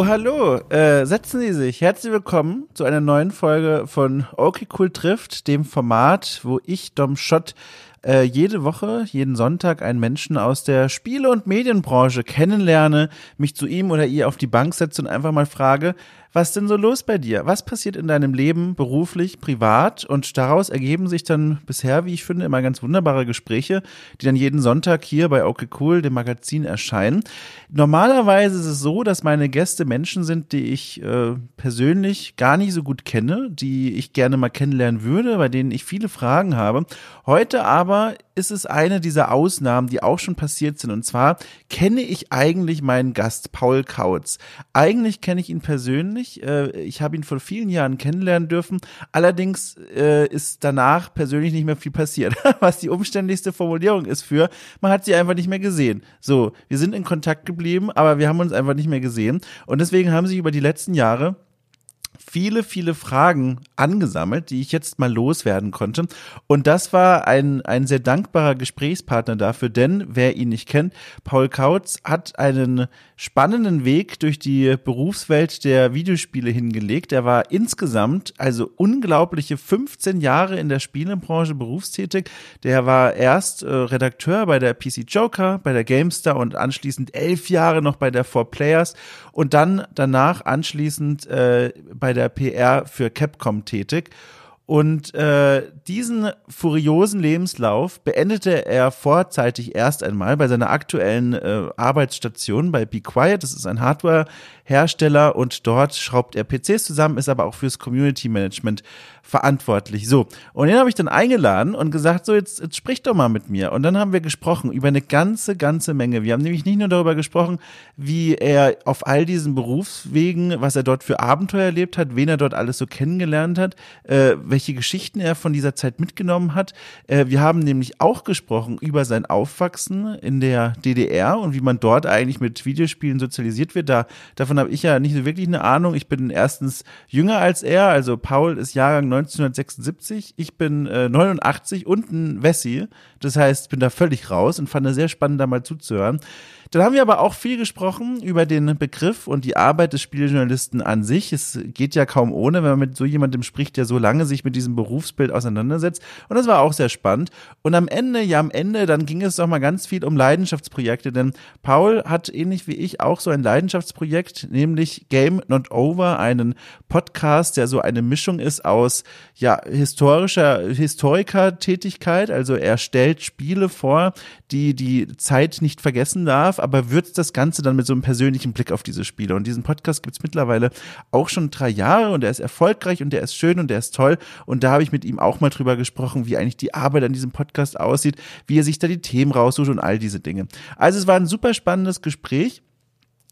Oh, hallo. Äh, setzen Sie sich. Herzlich willkommen zu einer neuen Folge von Okay Cool trifft, dem Format, wo ich, Dom Schott, äh, jede Woche, jeden Sonntag einen Menschen aus der Spiele- und Medienbranche kennenlerne, mich zu ihm oder ihr auf die Bank setze und einfach mal frage, was denn so los bei dir? Was passiert in deinem Leben beruflich, privat? Und daraus ergeben sich dann bisher, wie ich finde, immer ganz wunderbare Gespräche, die dann jeden Sonntag hier bei Okay Cool, dem Magazin, erscheinen. Normalerweise ist es so, dass meine Gäste Menschen sind, die ich äh, persönlich gar nicht so gut kenne, die ich gerne mal kennenlernen würde, bei denen ich viele Fragen habe. Heute aber ist es eine dieser Ausnahmen, die auch schon passiert sind. Und zwar kenne ich eigentlich meinen Gast Paul Kautz. Eigentlich kenne ich ihn persönlich. Äh, ich habe ihn vor vielen Jahren kennenlernen dürfen. Allerdings äh, ist danach persönlich nicht mehr viel passiert. Was die umständlichste Formulierung ist für, man hat sie einfach nicht mehr gesehen. So, wir sind in Kontakt geblieben, aber wir haben uns einfach nicht mehr gesehen. Und deswegen haben sich über die letzten Jahre viele, viele Fragen angesammelt, die ich jetzt mal loswerden konnte. Und das war ein, ein sehr dankbarer Gesprächspartner dafür, denn wer ihn nicht kennt, Paul Kautz hat einen spannenden Weg durch die Berufswelt der Videospiele hingelegt. Er war insgesamt also unglaubliche 15 Jahre in der Spielebranche berufstätig. Der war erst äh, Redakteur bei der PC Joker, bei der GameStar und anschließend elf Jahre noch bei der Four Players und dann danach anschließend äh, bei der PR für Capcom tätig. Und äh, diesen furiosen Lebenslauf beendete er vorzeitig erst einmal bei seiner aktuellen äh, Arbeitsstation bei Be Quiet. Das ist ein Hardware-Hersteller und dort schraubt er PCs zusammen, ist aber auch fürs Community Management verantwortlich. So, und den habe ich dann eingeladen und gesagt, so jetzt, jetzt sprich doch mal mit mir. Und dann haben wir gesprochen über eine ganze, ganze Menge. Wir haben nämlich nicht nur darüber gesprochen, wie er auf all diesen Berufswegen, was er dort für Abenteuer erlebt hat, wen er dort alles so kennengelernt hat, äh, welche Geschichten er von dieser Zeit mitgenommen hat. Äh, wir haben nämlich auch gesprochen über sein Aufwachsen in der DDR und wie man dort eigentlich mit Videospielen sozialisiert wird. Da, davon habe ich ja nicht so wirklich eine Ahnung. Ich bin erstens jünger als er, also Paul ist Jahrgang 1976. Ich bin äh, 89 und ein Wessi. Das heißt, bin da völlig raus und fand es sehr spannend, da mal zuzuhören. Dann haben wir aber auch viel gesprochen über den Begriff und die Arbeit des Spieljournalisten an sich. Es geht ja kaum ohne, wenn man mit so jemandem spricht, der so lange sich mit diesem Berufsbild auseinandersetzt. Und das war auch sehr spannend. Und am Ende, ja am Ende, dann ging es doch mal ganz viel um Leidenschaftsprojekte, denn Paul hat ähnlich wie ich auch so ein Leidenschaftsprojekt, nämlich Game Not Over, einen Podcast, der so eine Mischung ist aus ja historischer Historiker-Tätigkeit. Also er stellt Spiele vor, die die Zeit nicht vergessen darf aber würzt das Ganze dann mit so einem persönlichen Blick auf diese Spiele. Und diesen Podcast gibt's mittlerweile auch schon drei Jahre und er ist erfolgreich und der ist schön und der ist toll. Und da habe ich mit ihm auch mal drüber gesprochen, wie eigentlich die Arbeit an diesem Podcast aussieht, wie er sich da die Themen raussucht und all diese Dinge. Also es war ein super spannendes Gespräch.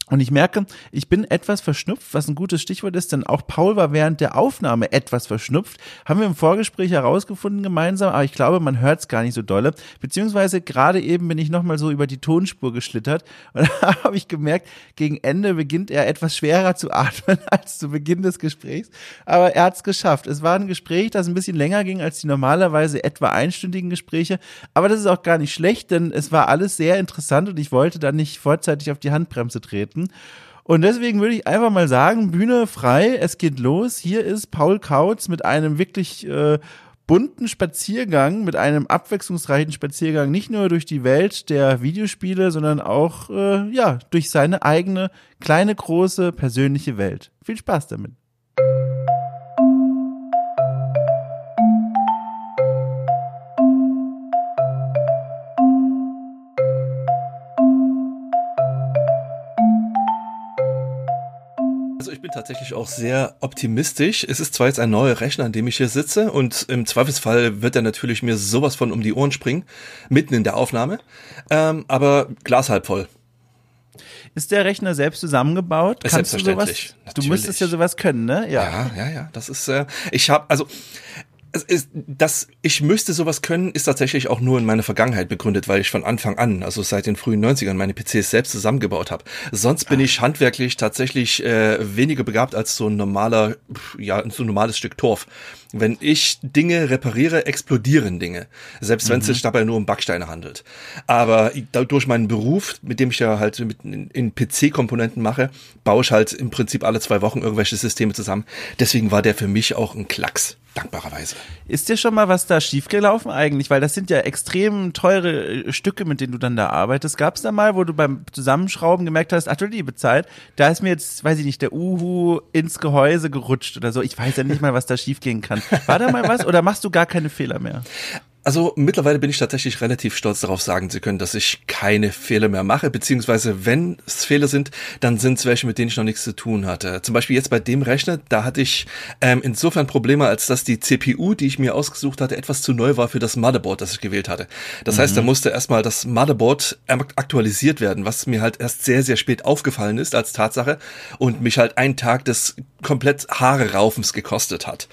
Und ich merke, ich bin etwas verschnupft, was ein gutes Stichwort ist, denn auch Paul war während der Aufnahme etwas verschnupft. Haben wir im Vorgespräch herausgefunden gemeinsam, aber ich glaube, man hört es gar nicht so dolle. Beziehungsweise gerade eben bin ich nochmal so über die Tonspur geschlittert und da habe ich gemerkt, gegen Ende beginnt er etwas schwerer zu atmen als zu Beginn des Gesprächs. Aber er hat es geschafft. Es war ein Gespräch, das ein bisschen länger ging als die normalerweise etwa einstündigen Gespräche. Aber das ist auch gar nicht schlecht, denn es war alles sehr interessant und ich wollte dann nicht vorzeitig auf die Handbremse treten. Und deswegen würde ich einfach mal sagen, Bühne frei, es geht los. Hier ist Paul Kautz mit einem wirklich äh, bunten Spaziergang, mit einem abwechslungsreichen Spaziergang, nicht nur durch die Welt der Videospiele, sondern auch äh, ja durch seine eigene kleine, große, persönliche Welt. Viel Spaß damit. Bin tatsächlich auch sehr optimistisch. Es ist zwar jetzt ein neuer Rechner, an dem ich hier sitze und im Zweifelsfall wird er natürlich mir sowas von um die Ohren springen, mitten in der Aufnahme, ähm, aber Glas halb voll. Ist der Rechner selbst zusammengebaut? Kannst du sowas? Du müsstest ja sowas können, ne? Ja, ja, ja. ja das ist. Äh, ich habe also ist, dass ich müsste sowas können, ist tatsächlich auch nur in meiner Vergangenheit begründet, weil ich von Anfang an, also seit den frühen 90ern, meine PCs selbst zusammengebaut habe. Sonst bin ich handwerklich tatsächlich äh, weniger begabt als so ein normaler, ja, so ein normales Stück Torf. Wenn ich Dinge repariere, explodieren Dinge. Selbst wenn es mhm. sich dabei nur um Backsteine handelt. Aber durch meinen Beruf, mit dem ich ja halt mit, in, in PC-Komponenten mache, baue ich halt im Prinzip alle zwei Wochen irgendwelche Systeme zusammen. Deswegen war der für mich auch ein Klacks dankbarerweise. Ist dir schon mal was da schiefgelaufen eigentlich? Weil das sind ja extrem teure äh, Stücke, mit denen du dann da arbeitest. Gab es da mal, wo du beim Zusammenschrauben gemerkt hast, ach du liebe Zeit, da ist mir jetzt, weiß ich nicht, der Uhu ins Gehäuse gerutscht oder so. Ich weiß ja nicht mal, was da schiefgehen kann. War da mal was oder machst du gar keine Fehler mehr? Also mittlerweile bin ich tatsächlich relativ stolz darauf sagen zu können, dass ich keine Fehler mehr mache, beziehungsweise wenn es Fehler sind, dann sind es welche, mit denen ich noch nichts zu tun hatte. Zum Beispiel jetzt bei dem Rechner, da hatte ich ähm, insofern Probleme, als dass die CPU, die ich mir ausgesucht hatte, etwas zu neu war für das Motherboard, das ich gewählt hatte. Das mhm. heißt, da mhm. musste erstmal das Motherboard aktualisiert werden, was mir halt erst sehr, sehr spät aufgefallen ist als Tatsache und mich halt einen Tag des komplett Haare raufens gekostet hat.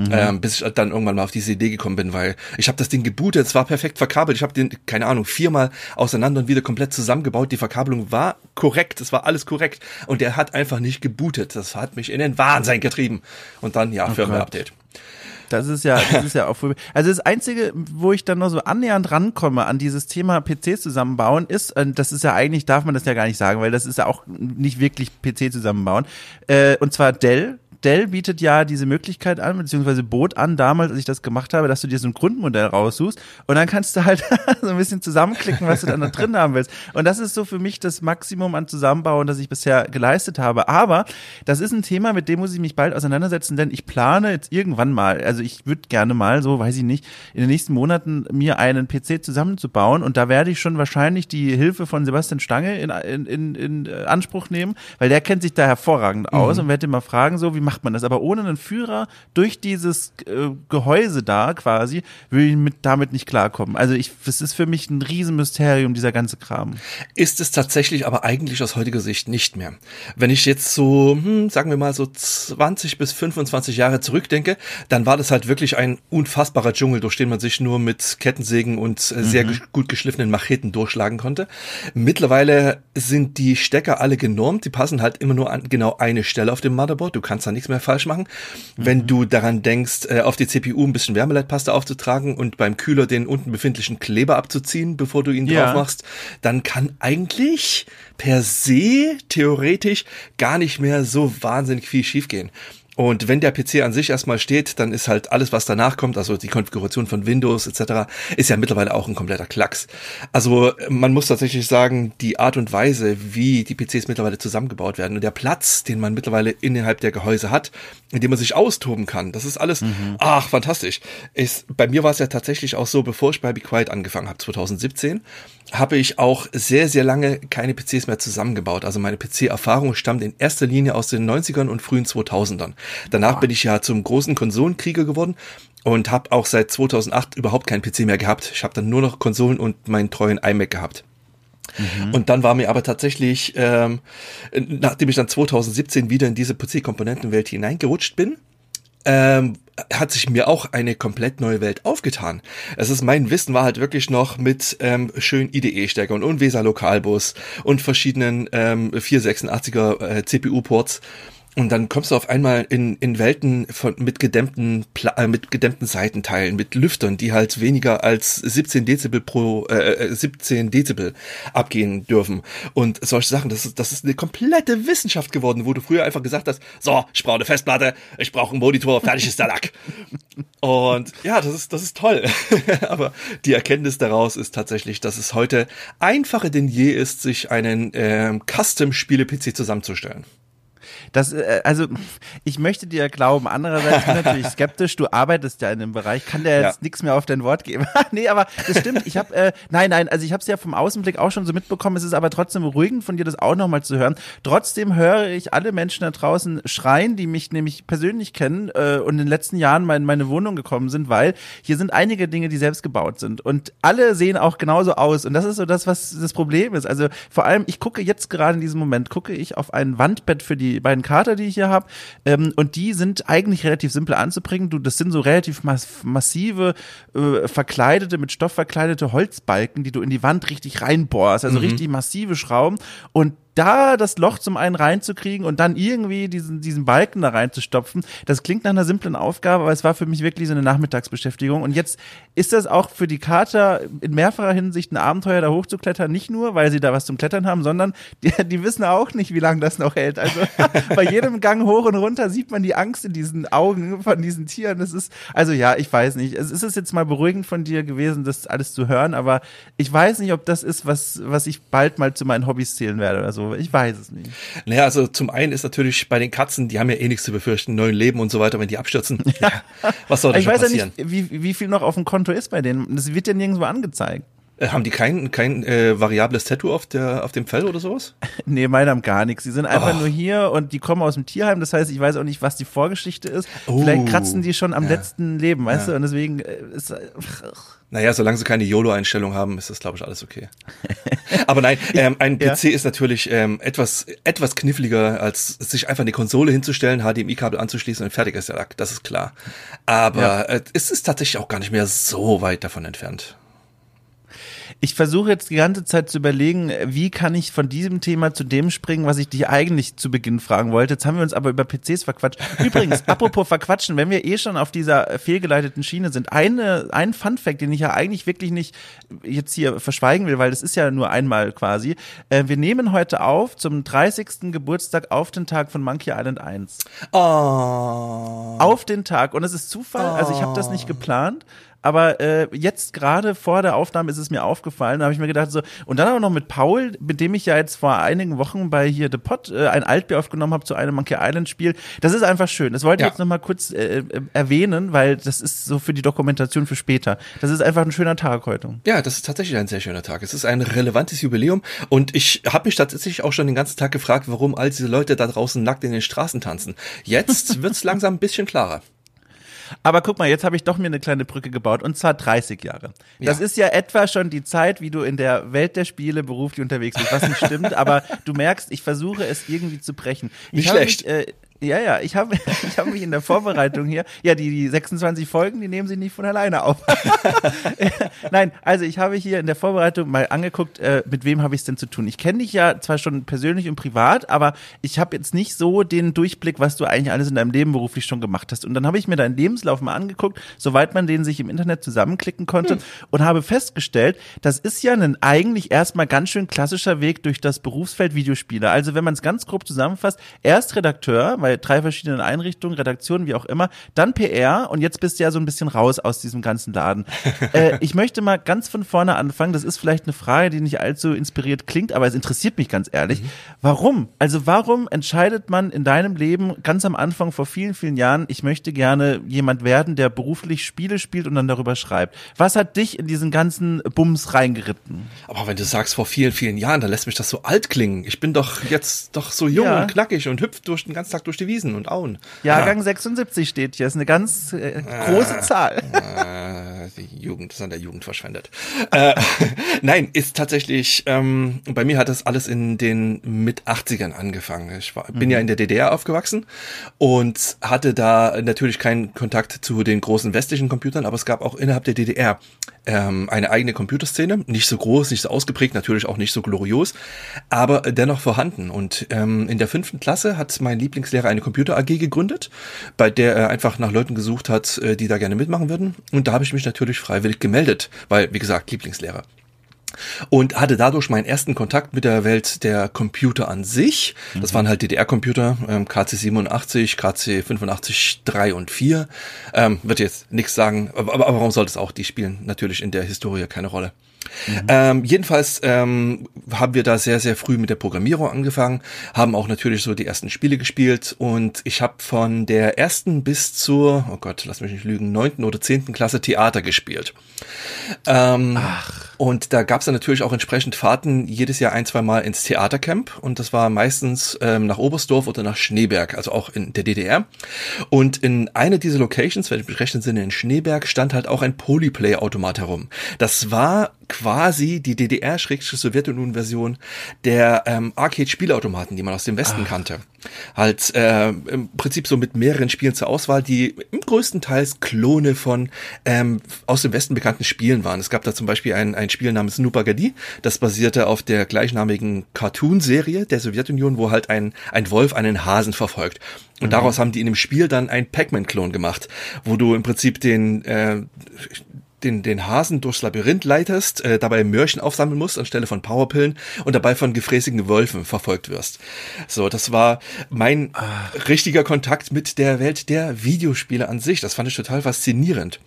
Mhm. Ähm, bis ich dann irgendwann mal auf diese Idee gekommen bin, weil ich habe das Ding gebootet, es war perfekt verkabelt. Ich habe den, keine Ahnung, viermal auseinander und wieder komplett zusammengebaut. Die Verkabelung war korrekt, es war alles korrekt. Und der hat einfach nicht gebootet. Das hat mich in den Wahnsinn getrieben. Und dann, ja, oh Firmware-Update. Das ist ja, das ist ja auch. Also das Einzige, wo ich dann nur so annähernd rankomme an dieses Thema PCs zusammenbauen, ist, und das ist ja eigentlich, darf man das ja gar nicht sagen, weil das ist ja auch nicht wirklich PC zusammenbauen. Äh, und zwar Dell Dell bietet ja diese Möglichkeit an, beziehungsweise bot an damals, als ich das gemacht habe, dass du dir so ein Grundmodell raussuchst und dann kannst du halt so ein bisschen zusammenklicken, was du dann da drin haben willst. Und das ist so für mich das Maximum an Zusammenbauen, das ich bisher geleistet habe. Aber das ist ein Thema, mit dem muss ich mich bald auseinandersetzen, denn ich plane jetzt irgendwann mal, also ich würde gerne mal, so weiß ich nicht, in den nächsten Monaten mir einen PC zusammenzubauen und da werde ich schon wahrscheinlich die Hilfe von Sebastian Stange in, in, in, in Anspruch nehmen, weil der kennt sich da hervorragend aus mhm. und werde mal fragen, so wie macht man das? Aber ohne einen Führer durch dieses äh, Gehäuse da quasi, würde ich mit, damit nicht klarkommen. Also ich, das ist für mich ein Riesenmysterium, dieser ganze Kram. Ist es tatsächlich aber eigentlich aus heutiger Sicht nicht mehr. Wenn ich jetzt so, hm, sagen wir mal so 20 bis 25 Jahre zurückdenke, dann war das halt wirklich ein unfassbarer Dschungel, durch den man sich nur mit Kettensägen und äh, sehr mhm. gut geschliffenen Macheten durchschlagen konnte. Mittlerweile sind die Stecker alle genormt, die passen halt immer nur an genau eine Stelle auf dem Motherboard. Du kannst da nichts mehr falsch machen. Mhm. Wenn du daran denkst, äh, auf die CPU ein bisschen Wärmeleitpaste aufzutragen und beim Kühler den unten befindlichen Kleber abzuziehen, bevor du ihn ja. drauf machst, dann kann eigentlich per se theoretisch gar nicht mehr so wahnsinnig viel schiefgehen. Und wenn der PC an sich erstmal steht, dann ist halt alles, was danach kommt, also die Konfiguration von Windows etc., ist ja mittlerweile auch ein kompletter Klacks. Also man muss tatsächlich sagen, die Art und Weise, wie die PCs mittlerweile zusammengebaut werden und der Platz, den man mittlerweile innerhalb der Gehäuse hat, in dem man sich austoben kann, das ist alles, mhm. ach, fantastisch. Ist, bei mir war es ja tatsächlich auch so, bevor ich bei Be Quiet angefangen habe, 2017, habe ich auch sehr, sehr lange keine PCs mehr zusammengebaut. Also meine PC-Erfahrung stammt in erster Linie aus den 90ern und frühen 2000ern. Danach bin ich ja zum großen Konsolenkrieger geworden und habe auch seit 2008 überhaupt keinen PC mehr gehabt. Ich habe dann nur noch Konsolen und meinen treuen iMac gehabt. Mhm. Und dann war mir aber tatsächlich, ähm, nachdem ich dann 2017 wieder in diese PC-Komponentenwelt hineingerutscht bin, ähm, hat sich mir auch eine komplett neue Welt aufgetan. Es ist mein Wissen war halt wirklich noch mit ähm, schön IDE-Steckern und Weser Lokalbus und verschiedenen ähm, 486er äh, CPU-Ports und dann kommst du auf einmal in, in Welten von, mit gedämmten, äh, mit gedämmten Seitenteilen, mit Lüftern, die halt weniger als 17 Dezibel pro, äh, 17 äh, Dezibel abgehen dürfen. Und solche Sachen, das ist, das ist eine komplette Wissenschaft geworden, wo du früher einfach gesagt hast, so, ich brauche eine Festplatte, ich brauche einen Monitor, fertig ist der Lack. Und ja, das ist, das ist toll. Aber die Erkenntnis daraus ist tatsächlich, dass es heute einfacher denn je ist, sich einen ähm, Custom-Spiele-PC zusammenzustellen. Das, äh, also ich möchte dir glauben, andererseits bin ich natürlich skeptisch, du arbeitest ja in dem Bereich, kann der jetzt ja. nichts mehr auf dein Wort geben. nee, aber das stimmt, ich habe, äh, nein, nein, also ich habe es ja vom Außenblick auch schon so mitbekommen, es ist aber trotzdem beruhigend von dir das auch nochmal zu hören. Trotzdem höre ich alle Menschen da draußen schreien, die mich nämlich persönlich kennen äh, und in den letzten Jahren mal in meine Wohnung gekommen sind, weil hier sind einige Dinge, die selbst gebaut sind und alle sehen auch genauso aus und das ist so das, was das Problem ist. Also vor allem, ich gucke jetzt gerade in diesem Moment, gucke ich auf ein Wandbett für die beiden Kater, die ich hier habe. Ähm, und die sind eigentlich relativ simpel anzubringen. Du, das sind so relativ mass massive, äh, verkleidete, mit Stoff verkleidete Holzbalken, die du in die Wand richtig reinbohrst. Also mhm. richtig massive Schrauben. Und da das Loch zum einen reinzukriegen und dann irgendwie diesen, diesen Balken da reinzustopfen, das klingt nach einer simplen Aufgabe, aber es war für mich wirklich so eine Nachmittagsbeschäftigung. Und jetzt ist das auch für die Kater in mehrfacher Hinsicht ein Abenteuer, da hochzuklettern. Nicht nur, weil sie da was zum Klettern haben, sondern die, die wissen auch nicht, wie lange das noch hält. Also bei jedem Gang hoch und runter sieht man die Angst in diesen Augen von diesen Tieren. Das ist, also ja, ich weiß nicht. Es ist jetzt mal beruhigend von dir gewesen, das alles zu hören, aber ich weiß nicht, ob das ist, was, was ich bald mal zu meinen Hobbys zählen werde oder so. Ich weiß es nicht. Naja, also zum einen ist natürlich bei den Katzen, die haben ja eh nichts zu befürchten, neuen Leben und so weiter, wenn die abstürzen. Ja, was soll da ich weiß passieren? ja nicht, wie, wie viel noch auf dem Konto ist bei denen. Das wird ja nirgendwo angezeigt. Äh, haben die kein, kein äh, variables Tattoo auf, der, auf dem Fell oder sowas? nee, meine haben gar nichts. Die sind einfach oh. nur hier und die kommen aus dem Tierheim. Das heißt, ich weiß auch nicht, was die Vorgeschichte ist. Oh. Vielleicht kratzen die schon am ja. letzten Leben, weißt ja. du? Und deswegen äh, ist. Äh, naja, solange sie keine YOLO-Einstellung haben, ist das, glaube ich, alles okay. Aber nein, ähm, ein PC ja. ist natürlich ähm, etwas, etwas kniffliger, als sich einfach eine Konsole hinzustellen, HDMI-Kabel anzuschließen und fertig ist der Lack, das ist klar. Aber ja. äh, es ist tatsächlich auch gar nicht mehr so weit davon entfernt. Ich versuche jetzt die ganze Zeit zu überlegen, wie kann ich von diesem Thema zu dem springen, was ich dich eigentlich zu Beginn fragen wollte. Jetzt haben wir uns aber über PCs verquatscht. Übrigens, apropos verquatschen, wenn wir eh schon auf dieser fehlgeleiteten Schiene sind, eine, ein Fun Fact, den ich ja eigentlich wirklich nicht jetzt hier verschweigen will, weil das ist ja nur einmal quasi. Äh, wir nehmen heute auf zum 30. Geburtstag auf den Tag von Monkey Island 1. Oh. Auf den Tag. Und es ist Zufall, also ich habe das nicht geplant, aber äh, jetzt gerade vor der Aufnahme ist es mir aufgefallen, da habe ich mir gedacht so, und dann auch noch mit Paul, mit dem ich ja jetzt vor einigen Wochen bei hier The Pot äh, ein Altbier aufgenommen habe zu einem Monkey Island Spiel. Das ist einfach schön. Das wollte ich ja. jetzt nochmal kurz äh, äh, erwähnen, weil das ist so für die Dokumentation für später. Das ist einfach ein schöner Tag heute. Ja, das ist tatsächlich ein sehr schöner Tag. Es ist ein relevantes Jubiläum und ich habe mich tatsächlich auch schon den ganzen Tag gefragt, warum all diese Leute da draußen nackt in den Straßen tanzen. Jetzt wird's langsam ein bisschen klarer. Aber guck mal, jetzt habe ich doch mir eine kleine Brücke gebaut und zwar 30 Jahre. Das ja. ist ja etwa schon die Zeit, wie du in der Welt der Spiele beruflich unterwegs bist, was nicht stimmt, aber du merkst, ich versuche es irgendwie zu brechen. Nicht ich schlecht. Mich, äh, ja, ja, ich habe ich hab mich in der Vorbereitung hier, ja, die, die 26 Folgen, die nehmen sich nicht von alleine auf. Nein, also ich habe hier in der Vorbereitung mal angeguckt, äh, mit wem habe ich es denn zu tun. Ich kenne dich ja zwar schon persönlich und privat, aber ich habe jetzt nicht so den Durchblick, was du eigentlich alles in deinem Leben beruflich schon gemacht hast. Und dann habe ich mir deinen Lebenslauf mal angeguckt, soweit man den sich im Internet zusammenklicken konnte hm. und habe festgestellt, das ist ja ein eigentlich erstmal ganz schön klassischer Weg durch das Berufsfeld Videospieler. Also wenn man es ganz grob zusammenfasst, erst Redakteur, weil bei drei verschiedenen Einrichtungen, Redaktionen, wie auch immer, dann PR und jetzt bist du ja so ein bisschen raus aus diesem ganzen Laden. äh, ich möchte mal ganz von vorne anfangen. Das ist vielleicht eine Frage, die nicht allzu inspiriert klingt, aber es interessiert mich ganz ehrlich. Mhm. Warum? Also warum entscheidet man in deinem Leben ganz am Anfang vor vielen, vielen Jahren, ich möchte gerne jemand werden, der beruflich Spiele spielt und dann darüber schreibt? Was hat dich in diesen ganzen Bums reingeritten? Aber wenn du sagst vor vielen, vielen Jahren, dann lässt mich das so alt klingen. Ich bin doch jetzt doch so jung ja. und knackig und hüpft durch den ganzen Tag durch die Wiesen und Auen. Jahrgang ja. 76 steht hier, ist eine ganz äh, große äh, Zahl. Äh, die Jugend ist an der Jugend verschwendet. äh, nein, ist tatsächlich, ähm, bei mir hat das alles in den mit 80ern angefangen. Ich war, bin mhm. ja in der DDR aufgewachsen und hatte da natürlich keinen Kontakt zu den großen westlichen Computern, aber es gab auch innerhalb der DDR ähm, eine eigene Computerszene, nicht so groß, nicht so ausgeprägt, natürlich auch nicht so glorios, aber dennoch vorhanden. Und ähm, in der fünften Klasse hat mein Lieblingslehrer eine Computer AG gegründet, bei der er einfach nach Leuten gesucht hat, äh, die da gerne mitmachen würden. Und da habe ich mich natürlich freiwillig gemeldet, weil, wie gesagt, Lieblingslehrer und hatte dadurch meinen ersten Kontakt mit der Welt der Computer an sich. Das mhm. waren halt DDR-Computer, ähm, KC 87, KC 85, 3 und 4. Ähm, wird jetzt nichts sagen, aber, aber warum sollte es auch? Die spielen natürlich in der Historie keine Rolle. Mhm. Ähm, jedenfalls ähm, haben wir da sehr, sehr früh mit der Programmierung angefangen, haben auch natürlich so die ersten Spiele gespielt und ich habe von der ersten bis zur, oh Gott, lass mich nicht lügen, neunten oder zehnten Klasse Theater gespielt. Ähm, Ach. Und da gab es dann natürlich auch entsprechend Fahrten jedes Jahr ein, zwei Mal ins Theatercamp und das war meistens ähm, nach Oberstdorf oder nach Schneeberg, also auch in der DDR. Und in einer dieser Locations, wenn ich mich recht entsinne, in Schneeberg, stand halt auch ein Polyplay-Automat herum. Das war quasi die DDR-Sowjetunion-Version der ähm, Arcade-Spielautomaten, die man aus dem Westen Ach. kannte. Halt äh, im Prinzip so mit mehreren Spielen zur Auswahl, die im größten Teils Klone von ähm, aus dem Westen bekannten Spielen waren. Es gab da zum Beispiel ein, ein Spiel namens Nupagadi, das basierte auf der gleichnamigen Cartoon-Serie der Sowjetunion, wo halt ein, ein Wolf einen Hasen verfolgt. Und mhm. daraus haben die in dem Spiel dann ein Pac-Man-Klon gemacht, wo du im Prinzip den äh, den, den Hasen durchs Labyrinth leitest, äh, dabei Mörchen aufsammeln musst anstelle von Powerpillen und dabei von gefräßigen Wölfen verfolgt wirst. So, das war mein Ach. richtiger Kontakt mit der Welt der Videospiele an sich. Das fand ich total faszinierend.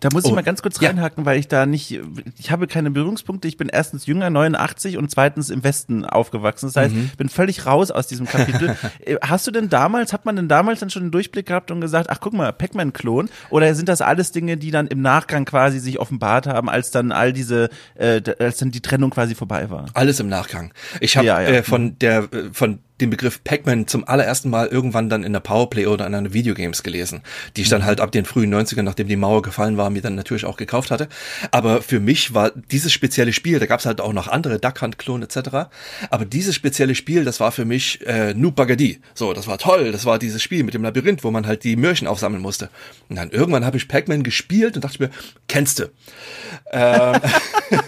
Da muss ich oh, mal ganz kurz reinhaken, ja. weil ich da nicht, ich habe keine Berührungspunkte. Ich bin erstens jünger, 89 und zweitens im Westen aufgewachsen. Das heißt, mhm. bin völlig raus aus diesem Kapitel. Äh, hast du denn damals, hat man denn damals dann schon einen Durchblick gehabt und gesagt, ach guck mal, Pac-Man-Klon? Oder sind das alles Dinge, die dann im Nachgang quasi sich offenbart haben, als dann all diese, äh, als dann die Trennung quasi vorbei war? Alles im Nachgang. Ich habe ja, ja. äh, von der, äh, von den Begriff Pac-Man zum allerersten Mal irgendwann dann in der Powerplay oder in einer Videogames gelesen, die ich dann mhm. halt ab den frühen 90ern, nachdem die Mauer gefallen war, mir dann natürlich auch gekauft hatte. Aber für mich war dieses spezielle Spiel, da gab es halt auch noch andere Duck Hunt Klon etc. Aber dieses spezielle Spiel, das war für mich äh, Noob Bagadi. So, das war toll. Das war dieses Spiel mit dem Labyrinth, wo man halt die Mörchen aufsammeln musste. Und dann irgendwann habe ich Pac-Man gespielt und dachte mir, kennst du? Ähm,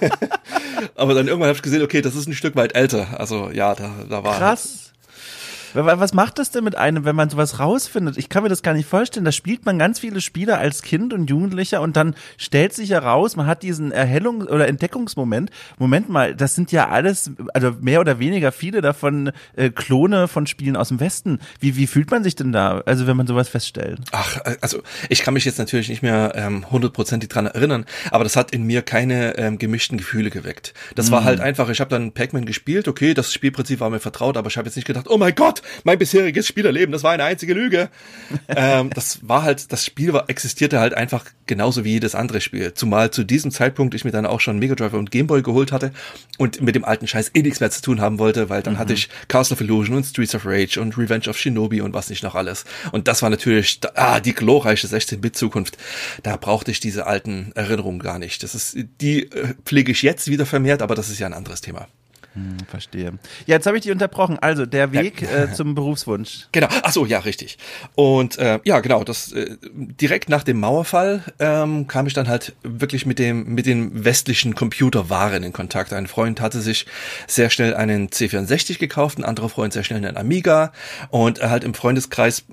aber dann irgendwann habe ich gesehen, okay, das ist ein Stück weit älter. Also ja, da, da war krass. Was macht das denn mit einem, wenn man sowas rausfindet? Ich kann mir das gar nicht vorstellen. Da spielt man ganz viele Spiele als Kind und Jugendlicher und dann stellt sich heraus, man hat diesen Erhellungs- oder Entdeckungsmoment. Moment mal, das sind ja alles, also mehr oder weniger viele davon äh, Klone von Spielen aus dem Westen. Wie, wie fühlt man sich denn da, also wenn man sowas feststellt? Ach, äh, also ich kann mich jetzt natürlich nicht mehr ähm, hundertprozentig dran erinnern, aber das hat in mir keine ähm, gemischten Gefühle geweckt. Das mhm. war halt einfach, ich habe dann Pac-Man gespielt, okay, das Spielprinzip war mir vertraut, aber ich habe jetzt nicht gedacht, oh mein Gott, mein bisheriges Spielerleben, das war eine einzige Lüge. ähm, das war halt, das Spiel war, existierte halt einfach genauso wie jedes andere Spiel. Zumal zu diesem Zeitpunkt ich mir dann auch schon Mega Drive und Game Boy geholt hatte und mit dem alten Scheiß eh nichts mehr zu tun haben wollte, weil dann mhm. hatte ich Castle of Illusion und Streets of Rage und Revenge of Shinobi und was nicht noch alles. Und das war natürlich, ah, die glorreiche 16-Bit-Zukunft. Da brauchte ich diese alten Erinnerungen gar nicht. Das ist, die äh, pflege ich jetzt wieder vermehrt, aber das ist ja ein anderes Thema. Hm, verstehe. Ja, jetzt habe ich dich unterbrochen. Also der Weg ja. äh, zum Berufswunsch. Genau. Ach so, ja, richtig. Und äh, ja, genau. Das äh, direkt nach dem Mauerfall ähm, kam ich dann halt wirklich mit dem mit den westlichen Computerwaren in Kontakt. Ein Freund hatte sich sehr schnell einen C64 gekauft, ein anderer Freund sehr schnell einen Amiga und halt im Freundeskreis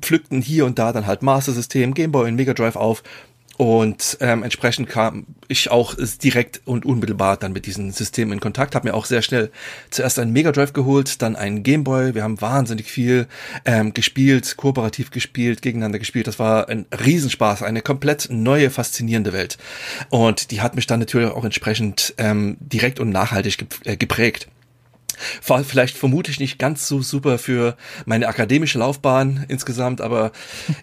pflückten hier und da dann halt Master System, Gameboy und Mega Drive auf und ähm, entsprechend kam ich auch direkt und unmittelbar dann mit diesem System in Kontakt, habe mir auch sehr schnell zuerst einen Mega Drive geholt, dann einen Game Boy. Wir haben wahnsinnig viel ähm, gespielt, kooperativ gespielt, gegeneinander gespielt. Das war ein Riesenspaß, eine komplett neue, faszinierende Welt. Und die hat mich dann natürlich auch entsprechend ähm, direkt und nachhaltig äh, geprägt. War vielleicht vermutlich nicht ganz so super für meine akademische Laufbahn insgesamt, aber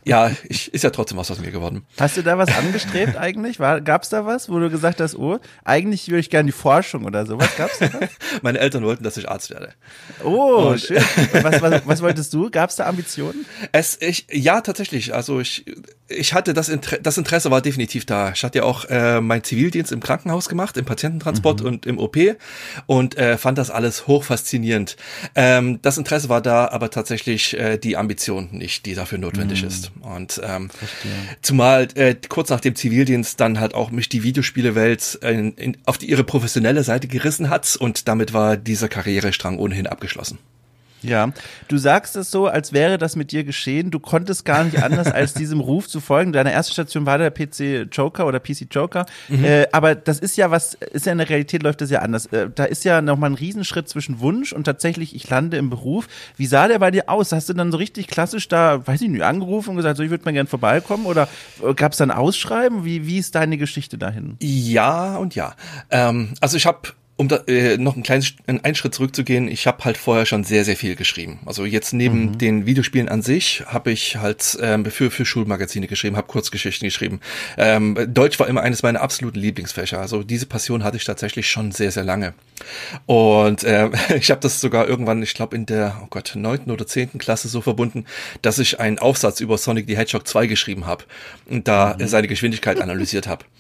ja, ich, ist ja trotzdem was aus mir geworden. Hast du da was angestrebt eigentlich? Gab es da was, wo du gesagt hast, oh, eigentlich würde ich gerne die Forschung oder sowas? Gab's da was? meine Eltern wollten, dass ich Arzt werde. Oh, Und, schön. Was, was, was wolltest du? Gab es da Ambitionen? Es, ich, ja, tatsächlich. Also ich, ich hatte das, Inter das Interesse war definitiv da. Ich hatte ja auch äh, meinen Zivildienst im Krankenhaus gemacht, im Patiententransport mhm. und im OP und äh, fand das alles hoch faszinierend. Ähm, das Interesse war da, aber tatsächlich äh, die Ambition nicht, die dafür notwendig mhm. ist. Und ähm, zumal äh, kurz nach dem Zivildienst dann halt auch mich die Videospielewelt in, in, auf die, ihre professionelle Seite gerissen hat und damit war dieser Karrierestrang ohnehin abgeschlossen. Ja, du sagst es so, als wäre das mit dir geschehen. Du konntest gar nicht anders, als diesem Ruf zu folgen. Deine erste Station war der PC Joker oder PC Joker. Mhm. Äh, aber das ist ja was, ist ja in der Realität läuft das ja anders. Äh, da ist ja nochmal ein Riesenschritt zwischen Wunsch und tatsächlich, ich lande im Beruf. Wie sah der bei dir aus? Hast du dann so richtig klassisch da, weiß ich nicht, angerufen und gesagt, so ich würde mal gern vorbeikommen? Oder äh, gab es dann Ausschreiben? Wie, wie ist deine Geschichte dahin? Ja und ja. Ähm, also ich habe um da, äh, noch einen kleinen einen Schritt zurückzugehen, ich habe halt vorher schon sehr, sehr viel geschrieben. Also jetzt neben mhm. den Videospielen an sich habe ich halt ähm, für, für Schulmagazine geschrieben, habe Kurzgeschichten geschrieben. Ähm, Deutsch war immer eines meiner absoluten Lieblingsfächer. Also diese Passion hatte ich tatsächlich schon sehr, sehr lange. Und äh, ich habe das sogar irgendwann, ich glaube in der, oh Gott, neunten oder zehnten Klasse so verbunden, dass ich einen Aufsatz über Sonic the Hedgehog 2 geschrieben habe und da mhm. seine Geschwindigkeit analysiert habe.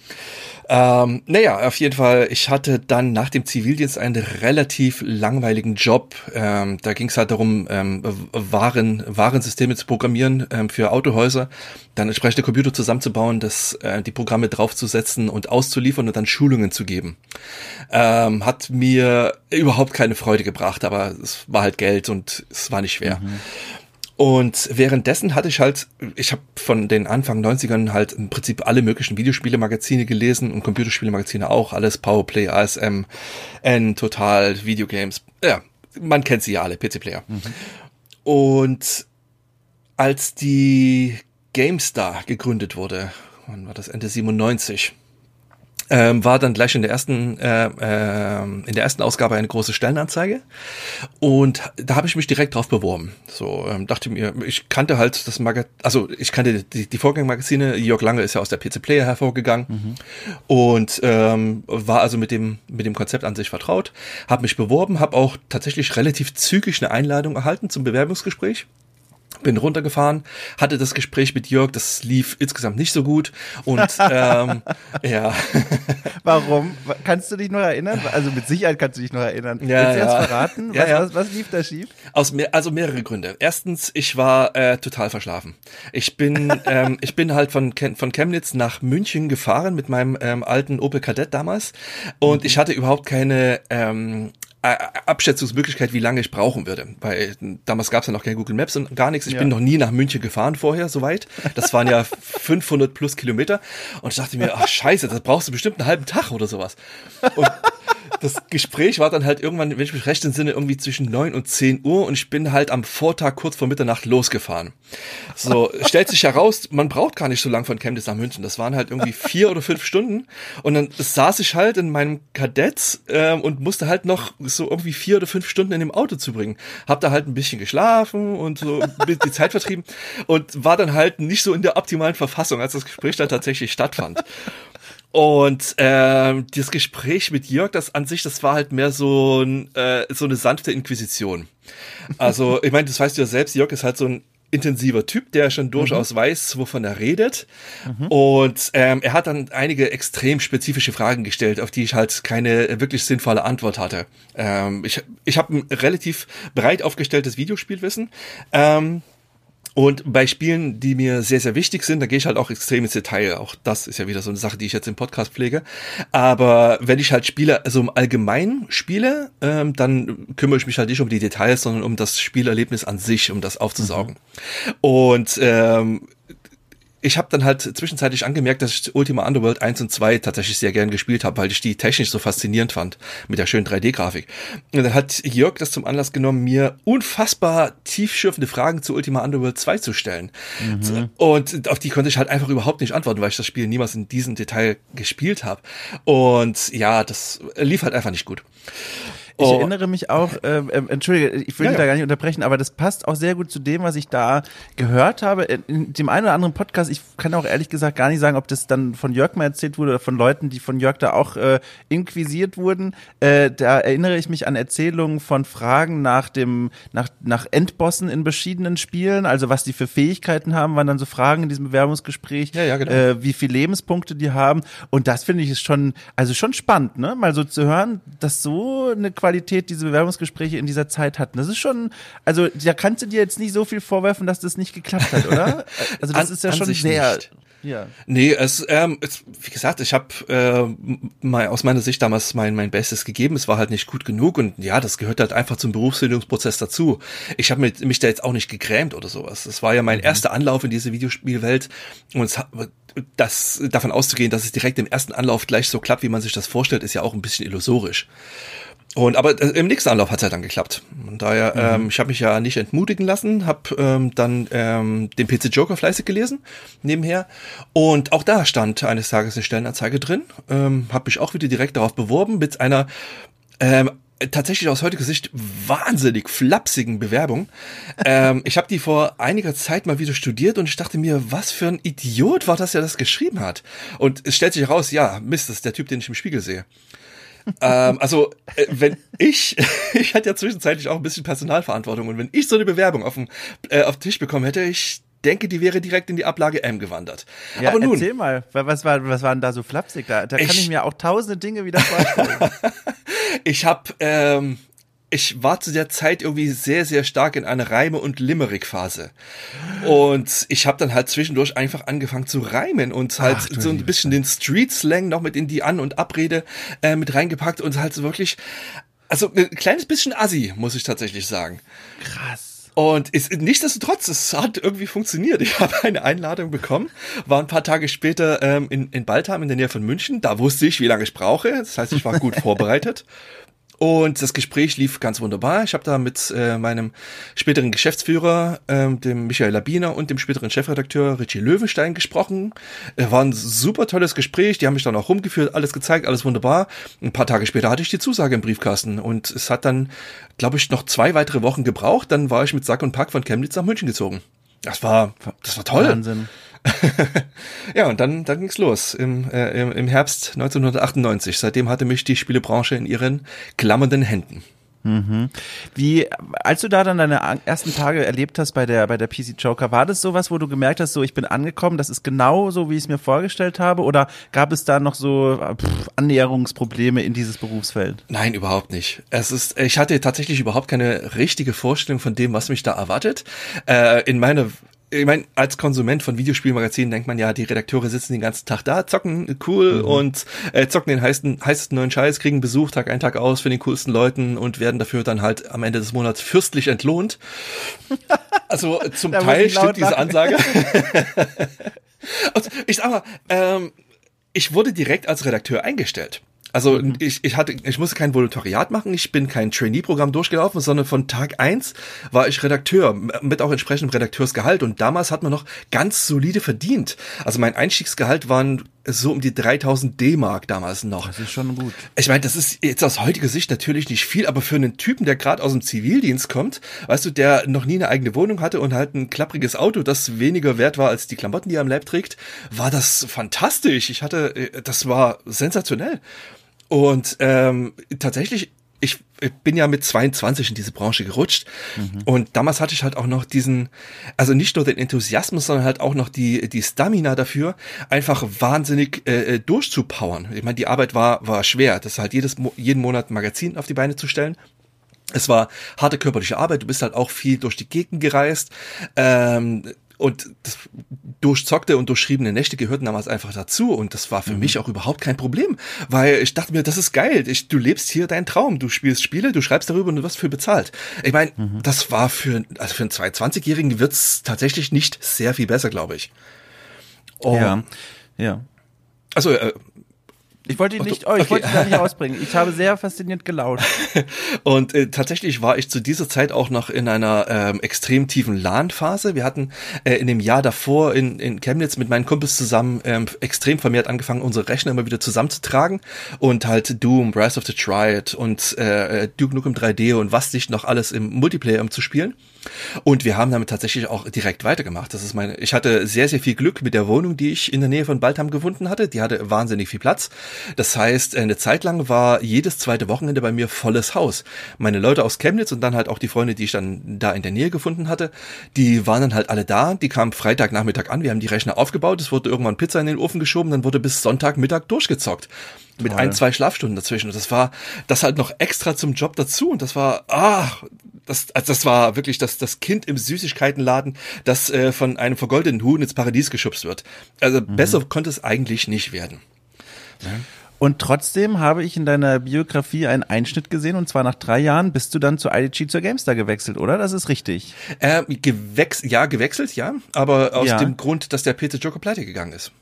Ähm, naja, auf jeden Fall, ich hatte dann nach dem Zivildienst einen relativ langweiligen Job. Ähm, da ging es halt darum, ähm, Waren, Warensysteme zu programmieren ähm, für Autohäuser, dann entsprechende Computer zusammenzubauen, das, äh, die Programme draufzusetzen und auszuliefern und dann Schulungen zu geben. Ähm, hat mir überhaupt keine Freude gebracht, aber es war halt Geld und es war nicht schwer. Mhm. Und währenddessen hatte ich halt, ich habe von den Anfang 90ern halt im Prinzip alle möglichen Videospiele-Magazine gelesen und Computerspiele-Magazine auch, alles Powerplay, ASM, N, Total, Videogames, ja, man kennt sie ja alle, PC-Player. Mhm. Und als die GameStar gegründet wurde, wann war das, Ende 97, ähm, war dann gleich in der ersten äh, äh, in der ersten Ausgabe eine große Stellenanzeige und da habe ich mich direkt drauf beworben. So ähm, dachte mir, ich kannte halt das Magazin, also ich kannte die, die Vorgängermagazine. Jörg Lange ist ja aus der PC Player hervorgegangen mhm. und ähm, war also mit dem mit dem Konzept an sich vertraut. Habe mich beworben, habe auch tatsächlich relativ zügig eine Einladung erhalten zum Bewerbungsgespräch bin runtergefahren, hatte das Gespräch mit Jörg, das lief insgesamt nicht so gut und ähm, ja. Warum? Kannst du dich noch erinnern? Also mit Sicherheit kannst du dich noch erinnern. Ja, Willst du ja. verraten? Was, ja, ja. Was, was lief da schief? Aus mehr, also mehrere Gründe. Erstens, ich war äh, total verschlafen. Ich bin ähm, ich bin halt von von Chemnitz nach München gefahren mit meinem ähm, alten Opel Kadett damals und mhm. ich hatte überhaupt keine ähm, Abschätzungsmöglichkeit, wie lange ich brauchen würde. Weil damals gab es ja noch kein Google Maps und gar nichts. Ich ja. bin noch nie nach München gefahren vorher, soweit. Das waren ja 500 plus Kilometer. Und ich dachte mir, ach scheiße, das brauchst du bestimmt einen halben Tag oder sowas. Und das Gespräch war dann halt irgendwann, wenn ich mich recht entsinne, irgendwie zwischen neun und zehn Uhr und ich bin halt am Vortag kurz vor Mitternacht losgefahren. So, stellt sich heraus, man braucht gar nicht so lang von Chemnitz nach München. Das waren halt irgendwie vier oder fünf Stunden und dann saß ich halt in meinem Kadett ähm, und musste halt noch so irgendwie vier oder fünf Stunden in dem Auto zu bringen. Hab da halt ein bisschen geschlafen und so die Zeit vertrieben und war dann halt nicht so in der optimalen Verfassung, als das Gespräch dann tatsächlich stattfand. Und ähm, das Gespräch mit Jörg, das an sich, das war halt mehr so, ein, äh, so eine sanfte Inquisition. Also, ich meine, das weißt du ja selbst, Jörg ist halt so ein intensiver Typ, der schon durchaus mhm. weiß, wovon er redet. Mhm. Und ähm, er hat dann einige extrem spezifische Fragen gestellt, auf die ich halt keine wirklich sinnvolle Antwort hatte. Ähm, ich ich habe ein relativ breit aufgestelltes Videospielwissen. Ähm, und bei Spielen, die mir sehr, sehr wichtig sind, da gehe ich halt auch extrem ins Detail. Auch das ist ja wieder so eine Sache, die ich jetzt im Podcast pflege. Aber wenn ich halt Spiele, also im Allgemeinen spiele, ähm, dann kümmere ich mich halt nicht um die Details, sondern um das Spielerlebnis an sich, um das aufzusaugen. Mhm. Und ähm, ich habe dann halt zwischenzeitlich angemerkt, dass ich Ultima Underworld 1 und 2 tatsächlich sehr gern gespielt habe, weil ich die technisch so faszinierend fand mit der schönen 3D-Grafik. Und dann hat Jörg das zum Anlass genommen, mir unfassbar tiefschürfende Fragen zu Ultima Underworld 2 zu stellen. Mhm. Und auf die konnte ich halt einfach überhaupt nicht antworten, weil ich das Spiel niemals in diesem Detail gespielt habe. Und ja, das lief halt einfach nicht gut. Ich oh. erinnere mich auch, äh, äh, entschuldige, ich will ja, dich da gar nicht unterbrechen, aber das passt auch sehr gut zu dem, was ich da gehört habe. In dem einen oder anderen Podcast, ich kann auch ehrlich gesagt gar nicht sagen, ob das dann von Jörg mal erzählt wurde oder von Leuten, die von Jörg da auch äh, inquisiert wurden. Äh, da erinnere ich mich an Erzählungen von Fragen nach dem, nach, nach Endbossen in verschiedenen Spielen, also was die für Fähigkeiten haben, waren dann so Fragen in diesem Bewerbungsgespräch, ja, ja, genau. äh, wie viele Lebenspunkte die haben. Und das finde ich ist schon, also schon spannend, ne? Mal so zu hören, dass so eine Qualität diese Bewerbungsgespräche in dieser Zeit hatten. Das ist schon, also da kannst du dir jetzt nicht so viel vorwerfen, dass das nicht geklappt hat, oder? Also das an, ist ja schon sehr. Nicht. Ja. Nee, es, ähm, es, wie gesagt, ich habe äh, mal aus meiner Sicht damals mein, mein Bestes gegeben. Es war halt nicht gut genug und ja, das gehört halt einfach zum Berufsbildungsprozess dazu. Ich habe mich, mich da jetzt auch nicht gegrämt oder sowas. Das war ja mein mhm. erster Anlauf in diese Videospielwelt und es hat, das davon auszugehen, dass es direkt im ersten Anlauf gleich so klappt, wie man sich das vorstellt, ist ja auch ein bisschen illusorisch. Und aber äh, im nächsten Anlauf hat es ja dann geklappt. Und daher, mhm. ähm, ich habe mich ja nicht entmutigen lassen, habe ähm, dann ähm, den PC Joker fleißig gelesen nebenher. Und auch da stand eines Tages eine Stellenanzeige drin. Ähm, habe mich auch wieder direkt darauf beworben mit einer Ähm, tatsächlich aus heutiger Sicht wahnsinnig flapsigen Bewerbung. ähm, ich habe die vor einiger Zeit mal wieder studiert und ich dachte mir, was für ein Idiot war das, der das geschrieben hat. Und es stellt sich heraus, ja, Mist, das ist der Typ, den ich im Spiegel sehe. Ähm, also, äh, wenn ich, ich hatte ja zwischenzeitlich auch ein bisschen Personalverantwortung und wenn ich so eine Bewerbung auf den, äh, auf den Tisch bekommen hätte, ich denke, die wäre direkt in die Ablage M gewandert. Ja, Aber nun, erzähl mal, was war, was war denn da so flapsig? Da, da kann ich, ich mir auch tausende Dinge wieder vorstellen. ich habe ähm, ich war zu der Zeit irgendwie sehr, sehr stark in einer Reime- und Limerick-Phase. Und ich habe dann halt zwischendurch einfach angefangen zu reimen und halt Ach, so ein bisschen den Street-Slang noch mit in die An- und Abrede äh, mit reingepackt und halt so wirklich, also ein kleines bisschen assi, muss ich tatsächlich sagen. Krass. Und ist, nichtsdestotrotz, es hat irgendwie funktioniert. Ich habe eine Einladung bekommen, war ein paar Tage später ähm, in, in Baltham in der Nähe von München. Da wusste ich, wie lange ich brauche. Das heißt, ich war gut vorbereitet. Und das Gespräch lief ganz wunderbar. Ich habe da mit äh, meinem späteren Geschäftsführer, ähm, dem Michael Labiner und dem späteren Chefredakteur Richie Löwenstein gesprochen. Äh, war ein super tolles Gespräch. Die haben mich dann auch rumgeführt, alles gezeigt, alles wunderbar. Ein paar Tage später hatte ich die Zusage im Briefkasten und es hat dann, glaube ich, noch zwei weitere Wochen gebraucht. Dann war ich mit Sack und Pack von Chemnitz nach München gezogen. Das war, das war toll. Wahnsinn. ja, und dann, dann ging's los im, äh, im, im Herbst 1998. Seitdem hatte mich die Spielebranche in ihren klammernden Händen. Mhm. Wie, als du da dann deine ersten Tage erlebt hast bei der, bei der PC Joker, war das sowas, wo du gemerkt hast, so ich bin angekommen, das ist genau so, wie ich es mir vorgestellt habe, oder gab es da noch so pff, Annäherungsprobleme in dieses Berufsfeld? Nein, überhaupt nicht. Es ist, ich hatte tatsächlich überhaupt keine richtige Vorstellung von dem, was mich da erwartet. Äh, in meiner ich meine, als Konsument von Videospielmagazinen denkt man ja, die Redakteure sitzen den ganzen Tag da, zocken cool mhm. und äh, zocken den heißesten, heißesten neuen Scheiß, kriegen Besuch Tag ein, Tag aus für den coolsten Leuten und werden dafür dann halt am Ende des Monats fürstlich entlohnt. Also zum Teil stimmt diese Ansage. ich sag mal, ähm, ich wurde direkt als Redakteur eingestellt. Also mhm. ich, ich hatte, ich musste kein Volontariat machen, ich bin kein Trainee-Programm durchgelaufen, sondern von Tag eins war ich Redakteur mit auch entsprechendem Redakteursgehalt und damals hat man noch ganz solide verdient. Also mein Einstiegsgehalt waren so um die 3000 D-Mark damals noch. Das ist schon gut. Ich meine, das ist jetzt aus heutiger Sicht natürlich nicht viel, aber für einen Typen, der gerade aus dem Zivildienst kommt, weißt du, der noch nie eine eigene Wohnung hatte und halt ein klappriges Auto, das weniger wert war als die Klamotten, die er am Leib trägt, war das fantastisch. Ich hatte, äh, das war sensationell. Und ähm, tatsächlich, ich, bin ja mit 22 in diese Branche gerutscht. Mhm. Und damals hatte ich halt auch noch diesen, also nicht nur den Enthusiasmus, sondern halt auch noch die, die Stamina dafür, einfach wahnsinnig äh, äh durchzupowern. Ich meine, die Arbeit war, war schwer. Das ist halt jedes, jeden Monat ein Magazin auf die Beine zu stellen. Es war harte körperliche Arbeit, du bist halt auch viel durch die Gegend gereist. Ähm, und das durchzockte und durchschriebene Nächte gehörten damals einfach dazu. Und das war für mhm. mich auch überhaupt kein Problem. Weil ich dachte mir, das ist geil. Ich, du lebst hier deinen Traum. Du spielst Spiele, du schreibst darüber und du wirst für bezahlt. Ich meine, mhm. das war für, also für einen 22-Jährigen wird's tatsächlich nicht sehr viel besser, glaube ich. Oh. Ja, ja. Also, äh, ich wollte ihn nicht, oh, ich okay. wollte ihn gar nicht ausbringen. Ich habe sehr fasziniert gelauscht. Und äh, tatsächlich war ich zu dieser Zeit auch noch in einer ähm, extrem tiefen LAN-Phase. Wir hatten äh, in dem Jahr davor in, in Chemnitz mit meinen Kumpels zusammen ähm, extrem vermehrt angefangen, unsere Rechner immer wieder zusammenzutragen und halt Doom, Rise of the Triad und äh, Duke Nukem 3D und was nicht noch alles im Multiplayer zu spielen. Und wir haben damit tatsächlich auch direkt weitergemacht. Das ist meine, ich hatte sehr, sehr viel Glück mit der Wohnung, die ich in der Nähe von Baltham gefunden hatte. Die hatte wahnsinnig viel Platz. Das heißt, eine Zeit lang war jedes zweite Wochenende bei mir volles Haus. Meine Leute aus Chemnitz und dann halt auch die Freunde, die ich dann da in der Nähe gefunden hatte, die waren dann halt alle da. Die kamen Freitagnachmittag an. Wir haben die Rechner aufgebaut. Es wurde irgendwann Pizza in den Ofen geschoben. Dann wurde bis Sonntagmittag durchgezockt mit Toll. ein, zwei Schlafstunden dazwischen. Und das war das halt noch extra zum Job dazu. Und das war, ah, das, also das war wirklich das, das Kind im Süßigkeitenladen, das äh, von einem vergoldeten Huhn ins Paradies geschubst wird. Also mhm. besser konnte es eigentlich nicht werden. Ja. Und trotzdem habe ich in deiner Biografie einen Einschnitt gesehen und zwar nach drei Jahren bist du dann zu IDG zur GameStar gewechselt, oder? Das ist richtig. Äh, gewechs ja, gewechselt, ja, aber aus ja. dem Grund, dass der Peter Joker pleite gegangen ist.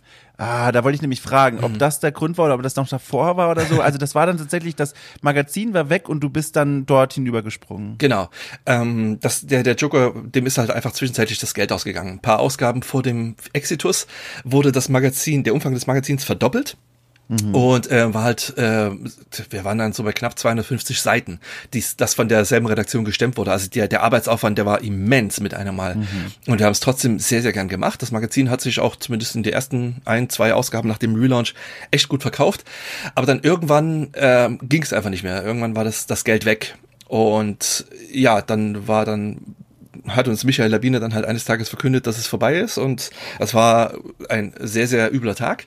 Ah, da wollte ich nämlich fragen, ob mhm. das der Grund war oder ob das noch davor war oder so. Also das war dann tatsächlich, das Magazin war weg und du bist dann dort hinübergesprungen. Genau. Ähm, das, der, der Joker, dem ist halt einfach zwischenzeitlich das Geld ausgegangen. Ein paar Ausgaben vor dem Exitus wurde das Magazin, der Umfang des Magazins verdoppelt. Mhm. Und äh, war halt, äh, wir waren dann so bei knapp 250 Seiten, dies, das von derselben Redaktion gestemmt wurde. Also der, der Arbeitsaufwand, der war immens mit einem Mal. Mhm. Und wir haben es trotzdem sehr, sehr gern gemacht. Das Magazin hat sich auch zumindest in den ersten ein, zwei Ausgaben nach dem Relaunch echt gut verkauft. Aber dann irgendwann äh, ging es einfach nicht mehr. Irgendwann war das, das Geld weg. Und ja, dann war dann hat uns Michael Labine dann halt eines Tages verkündet, dass es vorbei ist und es war ein sehr, sehr übler Tag.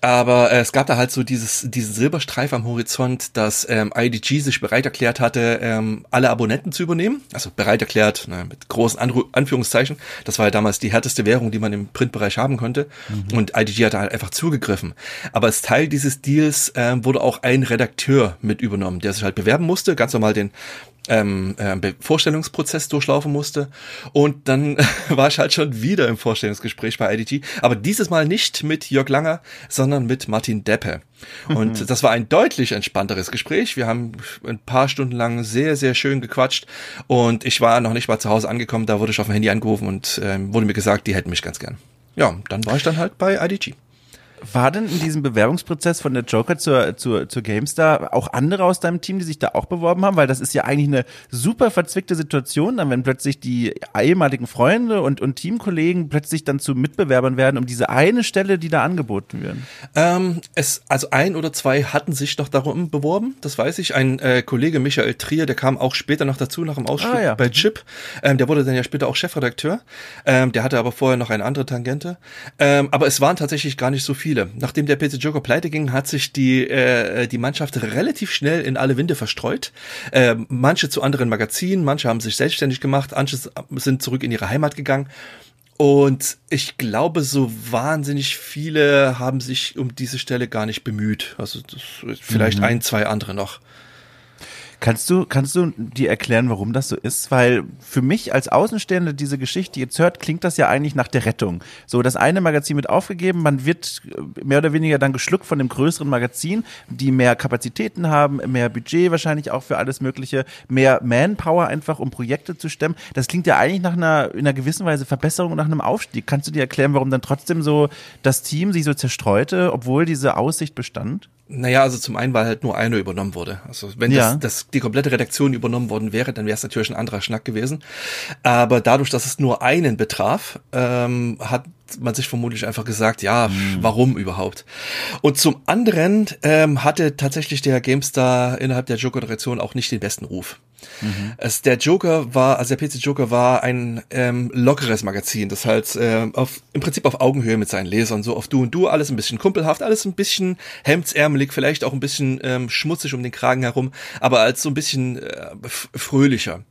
Aber äh, es gab da halt so dieses, diesen Silberstreif am Horizont, dass ähm, IDG sich bereit erklärt hatte, ähm, alle Abonnenten zu übernehmen. Also bereit erklärt, ne, mit großen Anru Anführungszeichen. Das war ja damals die härteste Währung, die man im Printbereich haben konnte. Mhm. Und IDG hat halt einfach zugegriffen. Aber als Teil dieses Deals ähm, wurde auch ein Redakteur mit übernommen, der sich halt bewerben musste, ganz normal den ähm, äh, Vorstellungsprozess durchlaufen musste. Und dann war ich halt schon wieder im Vorstellungsgespräch bei IDG, aber dieses Mal nicht mit Jörg Langer, sondern mit Martin Deppe. Und mhm. das war ein deutlich entspannteres Gespräch. Wir haben ein paar Stunden lang sehr, sehr schön gequatscht und ich war noch nicht mal zu Hause angekommen, da wurde ich auf dem Handy angerufen und ähm, wurde mir gesagt, die hätten mich ganz gern. Ja, dann war ich dann halt bei IDG. War denn in diesem Bewerbungsprozess von der Joker zur, zur, zur GameStar auch andere aus deinem Team, die sich da auch beworben haben? Weil das ist ja eigentlich eine super verzwickte Situation, dann wenn plötzlich die ehemaligen Freunde und, und Teamkollegen plötzlich dann zu Mitbewerbern werden um diese eine Stelle, die da angeboten wird. Ähm, es, also ein oder zwei hatten sich noch darum beworben, das weiß ich. Ein äh, Kollege Michael Trier, der kam auch später noch dazu, nach dem Ausstieg ah, ja. bei Chip. Ähm, der wurde dann ja später auch Chefredakteur. Ähm, der hatte aber vorher noch eine andere Tangente. Ähm, aber es waren tatsächlich gar nicht so viele viele. Nachdem der PC Joker pleite ging, hat sich die, äh, die Mannschaft relativ schnell in alle Winde verstreut. Äh, manche zu anderen Magazinen, manche haben sich selbstständig gemacht, manche sind zurück in ihre Heimat gegangen. Und ich glaube, so wahnsinnig viele haben sich um diese Stelle gar nicht bemüht. Also vielleicht mhm. ein, zwei andere noch. Kannst du, kannst du dir erklären, warum das so ist? Weil für mich als Außenstehende diese Geschichte jetzt hört, klingt das ja eigentlich nach der Rettung. So, das eine Magazin wird aufgegeben, man wird mehr oder weniger dann geschluckt von dem größeren Magazin, die mehr Kapazitäten haben, mehr Budget wahrscheinlich auch für alles Mögliche, mehr Manpower einfach, um Projekte zu stemmen. Das klingt ja eigentlich nach einer, in einer gewissen Weise Verbesserung, nach einem Aufstieg. Kannst du dir erklären, warum dann trotzdem so das Team sich so zerstreute, obwohl diese Aussicht bestand? Naja, also zum einen, weil halt nur eine übernommen wurde. Also wenn ja. das, das die komplette Redaktion übernommen worden wäre, dann wäre es natürlich ein anderer Schnack gewesen. Aber dadurch, dass es nur einen betraf, ähm, hat man sich vermutlich einfach gesagt, ja, mhm. warum überhaupt? Und zum anderen ähm, hatte tatsächlich der GameStar innerhalb der Joker-Generation auch nicht den besten Ruf. Mhm. Es, der Joker war, also der PC Joker war ein ähm, lockeres Magazin, das halt ähm, auf, im Prinzip auf Augenhöhe mit seinen Lesern, so auf Du und Du, alles ein bisschen kumpelhaft, alles ein bisschen hemdsärmelig, vielleicht auch ein bisschen ähm, schmutzig um den Kragen herum, aber als so ein bisschen äh, fröhlicher.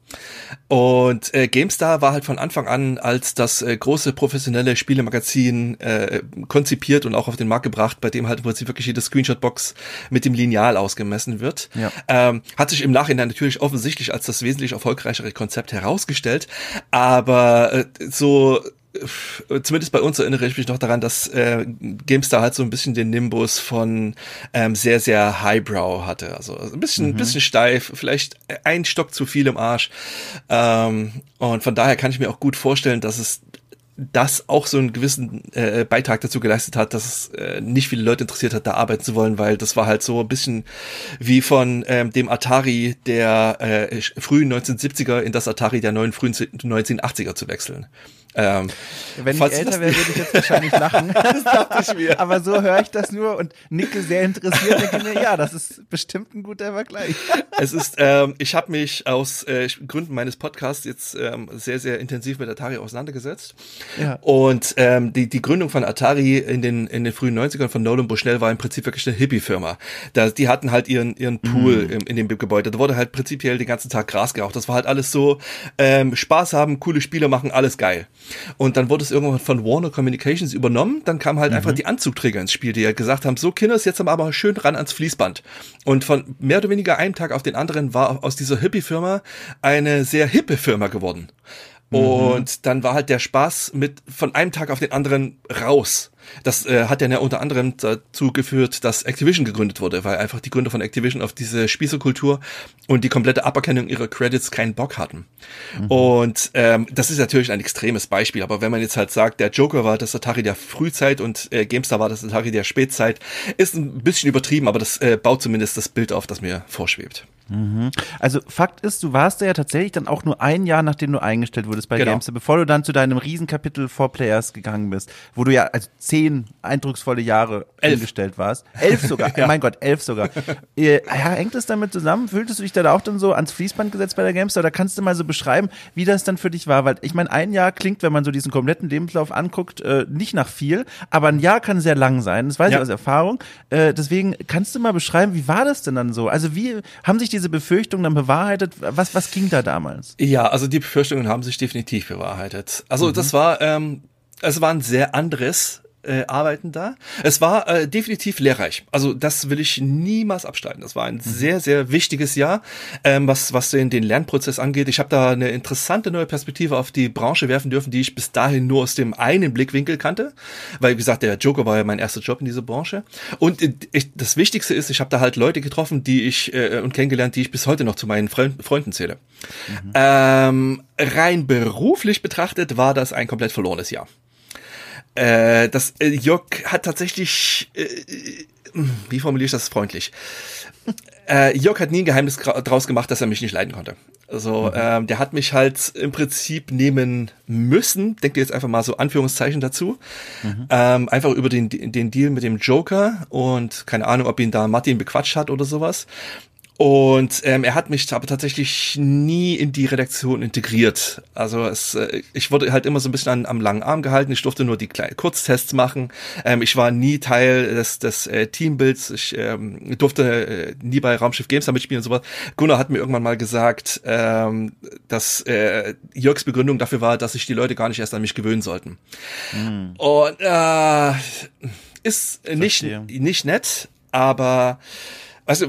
Und äh, GameStar war halt von Anfang an als das äh, große professionelle Spielemagazin äh, konzipiert und auch auf den Markt gebracht, bei dem halt im Prinzip wirklich jede Screenshot-Box mit dem Lineal ausgemessen wird. Ja. Ähm, hat sich im Nachhinein natürlich offensichtlich als das wesentlich erfolgreichere Konzept herausgestellt, aber äh, so zumindest bei uns erinnere ich mich noch daran, dass äh, GameStar halt so ein bisschen den Nimbus von ähm, sehr, sehr Highbrow hatte. Also ein bisschen, mhm. bisschen steif, vielleicht ein Stock zu viel im Arsch. Ähm, und von daher kann ich mir auch gut vorstellen, dass es das auch so einen gewissen äh, Beitrag dazu geleistet hat, dass es äh, nicht viele Leute interessiert hat, da arbeiten zu wollen, weil das war halt so ein bisschen wie von ähm, dem Atari der äh, frühen 1970er in das Atari der neuen frühen 1980er zu wechseln. Ähm, Wenn ich älter wäre, würde ich jetzt wahrscheinlich lachen. das dachte ich mir. Aber so höre ich das nur und nicke sehr interessiert. Denke mir, ja, das ist bestimmt ein guter Vergleich. es ist, ähm, ich habe mich aus äh, Gründen meines Podcasts jetzt ähm, sehr, sehr intensiv mit Atari auseinandergesetzt. Ja. Und ähm, die, die Gründung von Atari in den, in den frühen 90ern von Nolan Bushnell war im Prinzip wirklich eine Hippie-Firma. Da, die hatten halt ihren, ihren Pool mm. im, in dem Gebäude. Da wurde halt prinzipiell den ganzen Tag Gras geraucht. Das war halt alles so ähm, Spaß haben, coole Spiele machen, alles geil. Und dann wurde es irgendwann von Warner Communications übernommen. Dann kam halt mhm. einfach die Anzugträger ins Spiel, die ja gesagt haben, so Kinders, jetzt haben wir aber schön ran ans Fließband. Und von mehr oder weniger einem Tag auf den anderen war aus dieser Hippie-Firma eine sehr hippe Firma geworden. Mhm. Und dann war halt der Spaß mit von einem Tag auf den anderen raus. Das äh, hat ja unter anderem dazu geführt, dass Activision gegründet wurde, weil einfach die Gründer von Activision auf diese Spießerkultur und die komplette Aberkennung ihrer Credits keinen Bock hatten. Mhm. Und ähm, das ist natürlich ein extremes Beispiel, aber wenn man jetzt halt sagt, der Joker war das Atari der Frühzeit und äh, GameStar war das Atari der Spätzeit, ist ein bisschen übertrieben, aber das äh, baut zumindest das Bild auf, das mir vorschwebt. Mhm. Also Fakt ist, du warst da ja tatsächlich dann auch nur ein Jahr, nachdem du eingestellt wurdest bei genau. GameStar, bevor du dann zu deinem Riesenkapitel Four Players gegangen bist, wo du ja also zehn eindrucksvolle Jahre elf. eingestellt warst. Elf sogar, ja. mein Gott, elf sogar. ja, hängt es damit zusammen? Fühltest du dich da auch dann so ans Fließband gesetzt bei der GameStar? Oder kannst du mal so beschreiben, wie das dann für dich war? Weil ich meine, ein Jahr klingt, wenn man so diesen kompletten Lebenslauf anguckt, äh, nicht nach viel, aber ein Jahr kann sehr lang sein. Das weiß ja. ich aus Erfahrung. Äh, deswegen kannst du mal beschreiben, wie war das denn dann so? Also wie haben sich die diese Befürchtungen dann bewahrheitet? Was, was ging da damals? Ja, also die Befürchtungen haben sich definitiv bewahrheitet. Also mhm. das war, ähm, es war ein sehr anderes äh, Arbeiten da. Es war äh, definitiv lehrreich. Also das will ich niemals abstreiten. Das war ein mhm. sehr, sehr wichtiges Jahr, ähm, was, was den, den Lernprozess angeht. Ich habe da eine interessante neue Perspektive auf die Branche werfen dürfen, die ich bis dahin nur aus dem einen Blickwinkel kannte. Weil, wie gesagt, der Joker war ja mein erster Job in dieser Branche. Und äh, ich, das Wichtigste ist, ich habe da halt Leute getroffen, die ich äh, und kennengelernt, die ich bis heute noch zu meinen Freund, Freunden zähle. Mhm. Ähm, rein beruflich betrachtet war das ein komplett verlorenes Jahr. Äh, das äh, Jörg hat tatsächlich, äh, äh, wie formuliere ich das freundlich? Äh, Jörg hat nie ein Geheimnis draus gemacht, dass er mich nicht leiden konnte. Also mhm. ähm, der hat mich halt im Prinzip nehmen müssen, denkt ihr jetzt einfach mal so Anführungszeichen dazu, mhm. ähm, einfach über den, den Deal mit dem Joker und keine Ahnung, ob ihn da Martin bequatscht hat oder sowas. Und ähm, er hat mich aber tatsächlich nie in die Redaktion integriert. Also es, äh, ich wurde halt immer so ein bisschen an, am langen Arm gehalten. Ich durfte nur die kleinen Kurztests machen. Ähm, ich war nie Teil des, des äh, Teambuilds. Ich ähm, durfte äh, nie bei Raumschiff Games damit spielen und sowas. Gunnar hat mir irgendwann mal gesagt, ähm, dass äh, Jörgs Begründung dafür war, dass sich die Leute gar nicht erst an mich gewöhnen sollten. Mhm. Und äh, ist nicht, nicht nett, aber also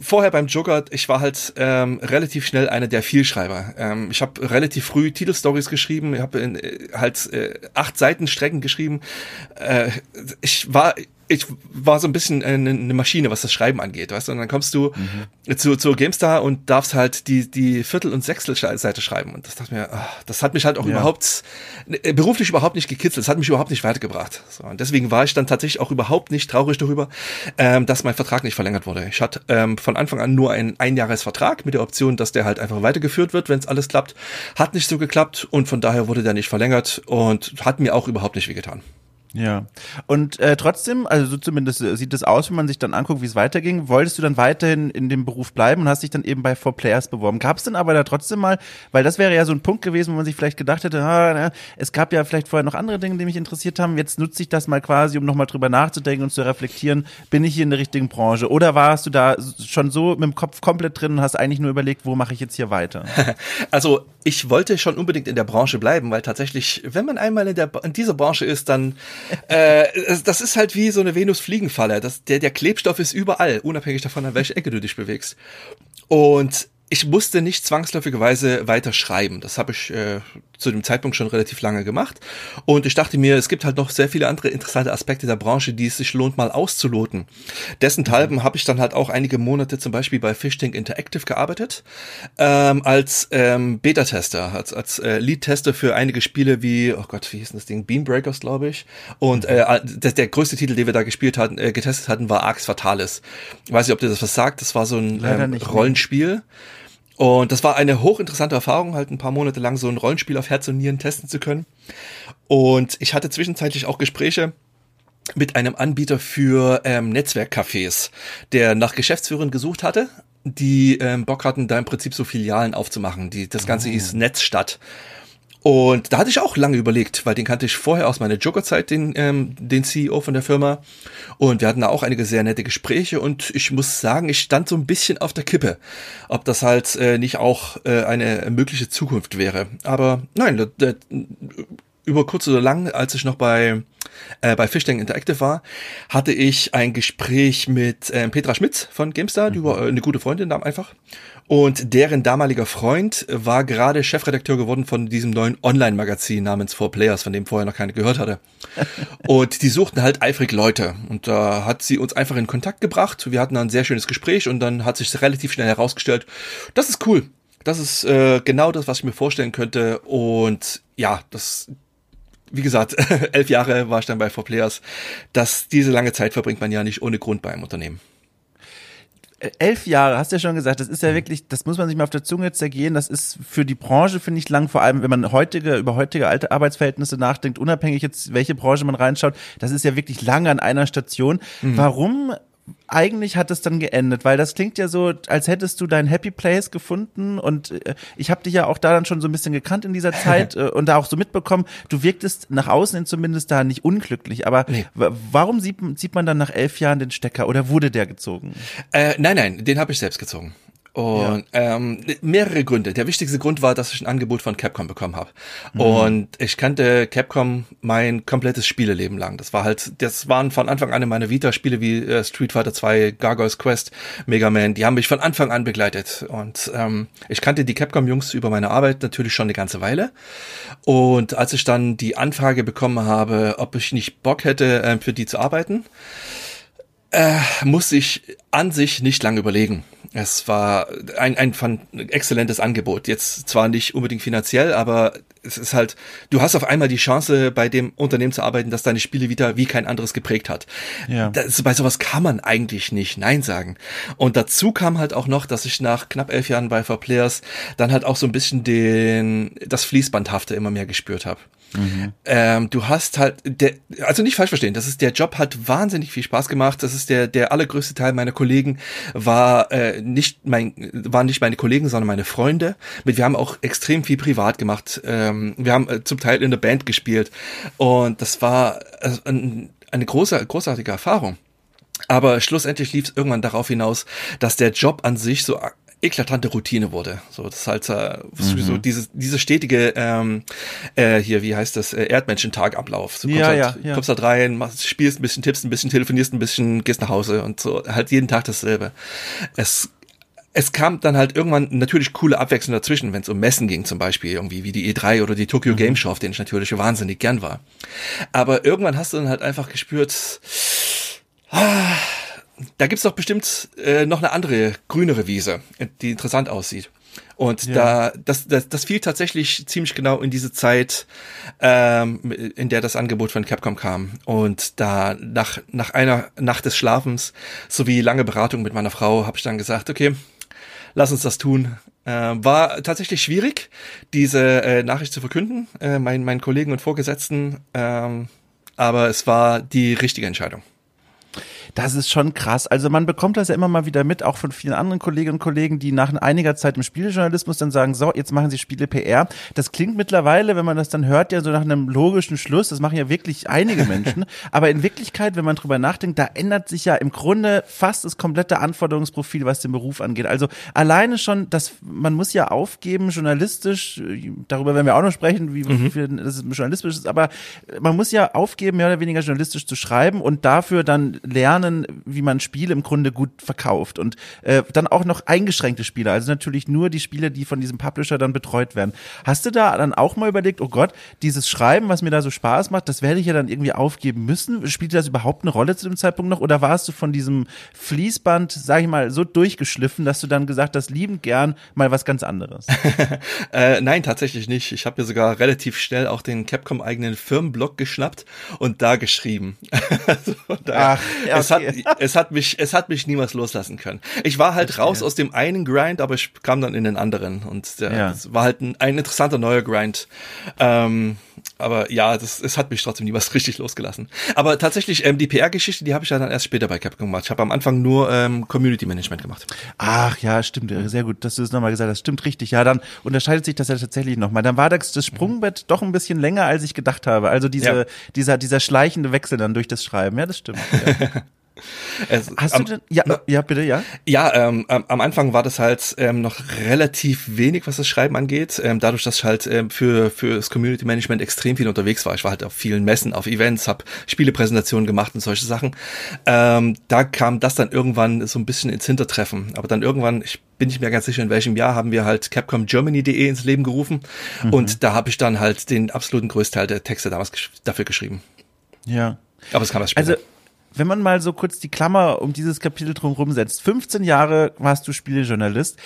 vorher beim Joker, ich war halt ähm, relativ schnell einer der Vielschreiber. Ähm, ich habe relativ früh Titelstories geschrieben, ich habe äh, halt äh, acht Seiten Strecken geschrieben. Äh, ich war ich war so ein bisschen eine, Maschine, was das Schreiben angeht, weißt du? Und dann kommst du mhm. zu, zu GameStar und darfst halt die, die Viertel- und Sechstelseite schreiben. Und das dachte mir, ach, das hat mich halt auch ja. überhaupt, äh, beruflich überhaupt nicht gekitzelt. Das hat mich überhaupt nicht weitergebracht. So, und deswegen war ich dann tatsächlich auch überhaupt nicht traurig darüber, ähm, dass mein Vertrag nicht verlängert wurde. Ich hatte ähm, von Anfang an nur einen Einjahresvertrag mit der Option, dass der halt einfach weitergeführt wird, wenn es alles klappt. Hat nicht so geklappt und von daher wurde der nicht verlängert und hat mir auch überhaupt nicht wehgetan. Ja. Und äh, trotzdem, also so zumindest äh, sieht es aus, wenn man sich dann anguckt, wie es weiterging, wolltest du dann weiterhin in dem Beruf bleiben und hast dich dann eben bei Four Players beworben. Gab es denn aber da trotzdem mal, weil das wäre ja so ein Punkt gewesen, wo man sich vielleicht gedacht hätte, ah, na, es gab ja vielleicht vorher noch andere Dinge, die mich interessiert haben, jetzt nutze ich das mal quasi, um nochmal drüber nachzudenken und zu reflektieren, bin ich hier in der richtigen Branche? Oder warst du da schon so mit dem Kopf komplett drin und hast eigentlich nur überlegt, wo mache ich jetzt hier weiter? Also ich wollte schon unbedingt in der Branche bleiben, weil tatsächlich, wenn man einmal in, der, in dieser Branche ist, dann äh, das ist halt wie so eine Venus-Fliegenfalle. Der, der Klebstoff ist überall, unabhängig davon, an welche Ecke du dich bewegst. Und ich musste nicht zwangsläufigerweise weiter schreiben. Das habe ich äh, zu dem Zeitpunkt schon relativ lange gemacht. Und ich dachte mir, es gibt halt noch sehr viele andere interessante Aspekte der Branche, die es sich lohnt, mal auszuloten. Dessenthalben habe ich dann halt auch einige Monate zum Beispiel bei Fishtank Interactive gearbeitet, ähm, als ähm, Beta-Tester, als, als äh, Lead-Tester für einige Spiele wie, oh Gott, wie hieß denn das Ding? Beanbreakers, glaube ich. Und äh, der, der größte Titel, den wir da gespielt hatten, äh, getestet hatten, war Arx Fatalis. Ich weiß nicht, ob dir das was sagt. Das war so ein ähm, Rollenspiel. Und das war eine hochinteressante Erfahrung, halt ein paar Monate lang so ein Rollenspiel auf Herz und Nieren testen zu können. Und ich hatte zwischenzeitlich auch Gespräche mit einem Anbieter für ähm, Netzwerkcafés, der nach Geschäftsführern gesucht hatte, die ähm, Bock hatten, da im Prinzip so Filialen aufzumachen. Die, das Ganze oh. hieß Netzstadt. Und da hatte ich auch lange überlegt, weil den kannte ich vorher aus meiner Joker-Zeit, den, ähm, den CEO von der Firma. Und wir hatten da auch einige sehr nette Gespräche und ich muss sagen, ich stand so ein bisschen auf der Kippe, ob das halt äh, nicht auch äh, eine mögliche Zukunft wäre. Aber nein, der, über kurz oder lang, als ich noch bei äh, bei Fishtank Interactive war, hatte ich ein Gespräch mit äh, Petra Schmitz von GameStar, die war äh, eine gute Freundin da einfach. Und deren damaliger Freund war gerade Chefredakteur geworden von diesem neuen Online-Magazin namens Four Players, von dem vorher noch keiner gehört hatte. und die suchten halt eifrig Leute. Und da hat sie uns einfach in Kontakt gebracht. Wir hatten ein sehr schönes Gespräch und dann hat sich relativ schnell herausgestellt, das ist cool. Das ist äh, genau das, was ich mir vorstellen könnte. Und ja, das, wie gesagt, elf Jahre war ich dann bei 4Players. Das, diese lange Zeit verbringt man ja nicht ohne Grund bei einem Unternehmen elf Jahre, hast du ja schon gesagt, das ist ja mhm. wirklich, das muss man sich mal auf der Zunge zergehen. Das ist für die Branche, finde ich, lang, vor allem wenn man heutige, über heutige alte Arbeitsverhältnisse nachdenkt, unabhängig jetzt, welche Branche man reinschaut, das ist ja wirklich lange an einer Station. Mhm. Warum eigentlich hat es dann geendet, weil das klingt ja so, als hättest du dein Happy Place gefunden und äh, ich habe dich ja auch da dann schon so ein bisschen gekannt in dieser Zeit äh, und da auch so mitbekommen, du wirktest nach außen hin zumindest da nicht unglücklich, aber nee. warum sieht, sieht man dann nach elf Jahren den Stecker oder wurde der gezogen? Äh, nein, nein, den habe ich selbst gezogen. Und ja. ähm, mehrere Gründe. Der wichtigste Grund war, dass ich ein Angebot von Capcom bekommen habe. Mhm. Und ich kannte Capcom mein komplettes Spieleleben lang. Das war halt, das waren von Anfang an in meiner Vita-Spiele wie äh, Street Fighter 2, Gargoyles Quest, Mega Man. Die haben mich von Anfang an begleitet. Und ähm, ich kannte die Capcom-Jungs über meine Arbeit natürlich schon eine ganze Weile. Und als ich dann die Anfrage bekommen habe, ob ich nicht Bock hätte, äh, für die zu arbeiten, äh, muss ich an sich nicht lange überlegen. Es war ein, ein, ein exzellentes Angebot. Jetzt zwar nicht unbedingt finanziell, aber es ist halt, du hast auf einmal die Chance, bei dem Unternehmen zu arbeiten, das deine Spiele wieder wie kein anderes geprägt hat. Ja. Das, bei sowas kann man eigentlich nicht Nein sagen. Und dazu kam halt auch noch, dass ich nach knapp elf Jahren bei 4Players dann halt auch so ein bisschen den, das Fließbandhafte immer mehr gespürt habe. Mhm. Ähm, du hast halt, der, also nicht falsch verstehen, das ist der Job hat wahnsinnig viel Spaß gemacht. Das ist der der allergrößte Teil meiner Kollegen war äh, nicht mein waren nicht meine Kollegen, sondern meine Freunde. Mit wir haben auch extrem viel privat gemacht. Ähm, wir haben äh, zum Teil in der Band gespielt und das war äh, ein, eine große großartige Erfahrung. Aber schlussendlich lief es irgendwann darauf hinaus, dass der Job an sich so eklatante Routine wurde. So, das ist halt äh, mhm. so dieses, diese stetige, ähm, äh, hier, wie heißt das, äh, Erdmenschen-Tagablauf. Kommst, ja, halt, ja, ja. kommst halt rein, machst, spielst ein bisschen, tippst ein bisschen, telefonierst ein bisschen, gehst nach Hause und so, halt jeden Tag dasselbe. Es es kam dann halt irgendwann natürlich coole Abwechslung dazwischen, wenn es um Messen ging zum Beispiel, irgendwie wie die E3 oder die Tokyo mhm. Game Show, auf denen ich natürlich wahnsinnig gern war. Aber irgendwann hast du dann halt einfach gespürt, ah, da gibt's doch bestimmt äh, noch eine andere, grünere Wiese, die interessant aussieht. Und ja. da, das, das, das fiel tatsächlich ziemlich genau in diese Zeit, ähm, in der das Angebot von Capcom kam. Und da nach, nach einer Nacht des Schlafens sowie lange Beratung mit meiner Frau habe ich dann gesagt, okay, lass uns das tun. Äh, war tatsächlich schwierig, diese äh, Nachricht zu verkünden, äh, meinen, meinen Kollegen und Vorgesetzten, ähm, aber es war die richtige Entscheidung. Das ist schon krass. Also man bekommt das ja immer mal wieder mit, auch von vielen anderen Kolleginnen und Kollegen, die nach einiger Zeit im Spielejournalismus dann sagen, so, jetzt machen sie Spiele PR. Das klingt mittlerweile, wenn man das dann hört, ja so nach einem logischen Schluss. Das machen ja wirklich einige Menschen. Aber in Wirklichkeit, wenn man drüber nachdenkt, da ändert sich ja im Grunde fast das komplette Anforderungsprofil, was den Beruf angeht. Also alleine schon, dass man muss ja aufgeben, journalistisch, darüber werden wir auch noch sprechen, wie mhm. viel das journalistisch ist, aber man muss ja aufgeben, mehr oder weniger journalistisch zu schreiben und dafür dann lernen, lernen, wie man Spiele im Grunde gut verkauft und äh, dann auch noch eingeschränkte Spiele, also natürlich nur die Spiele, die von diesem Publisher dann betreut werden. Hast du da dann auch mal überlegt, oh Gott, dieses Schreiben, was mir da so Spaß macht, das werde ich ja dann irgendwie aufgeben müssen? Spielt das überhaupt eine Rolle zu dem Zeitpunkt noch oder warst du von diesem Fließband, sag ich mal, so durchgeschliffen, dass du dann gesagt hast, liebend gern mal was ganz anderes? äh, nein, tatsächlich nicht. Ich habe mir sogar relativ schnell auch den Capcom eigenen Firmenblog geschnappt und da geschrieben. also, da, Ach, ja, es hat, es hat mich, es hat mich niemals loslassen können. Ich war halt raus aus dem einen Grind, aber ich kam dann in den anderen und der, ja. das war halt ein, ein interessanter neuer Grind. Ähm, aber ja, das, es hat mich trotzdem niemals richtig losgelassen. Aber tatsächlich, ähm, die PR-Geschichte, die habe ich ja dann erst später bei Capcom gemacht. Ich habe am Anfang nur ähm, Community Management gemacht. Ach ja, stimmt, sehr gut, dass du es nochmal gesagt hast. Stimmt richtig. Ja, dann unterscheidet sich das ja tatsächlich nochmal. Dann war das, das Sprungbett doch ein bisschen länger, als ich gedacht habe. Also diese, ja. dieser, dieser schleichende Wechsel dann durch das Schreiben. Ja, das stimmt. Ja. Es, Hast am, du denn, ja, ja, bitte, ja? Ja, ähm, am, Anfang war das halt ähm, noch relativ wenig, was das Schreiben angeht. Ähm, dadurch, dass ich halt ähm, für, für das Community Management extrem viel unterwegs war. Ich war halt auf vielen Messen, auf Events, habe Spielepräsentationen gemacht und solche Sachen. Ähm, da kam das dann irgendwann so ein bisschen ins Hintertreffen. Aber dann irgendwann, ich bin nicht mehr ganz sicher, in welchem Jahr, haben wir halt CapcomGermany.de ins Leben gerufen. Mhm. Und da habe ich dann halt den absoluten Großteil der Texte damals gesch dafür geschrieben. Ja. Aber es kam erst später. Also wenn man mal so kurz die Klammer um dieses Kapitel drumherum setzt, 15 Jahre warst du Spielejournalist.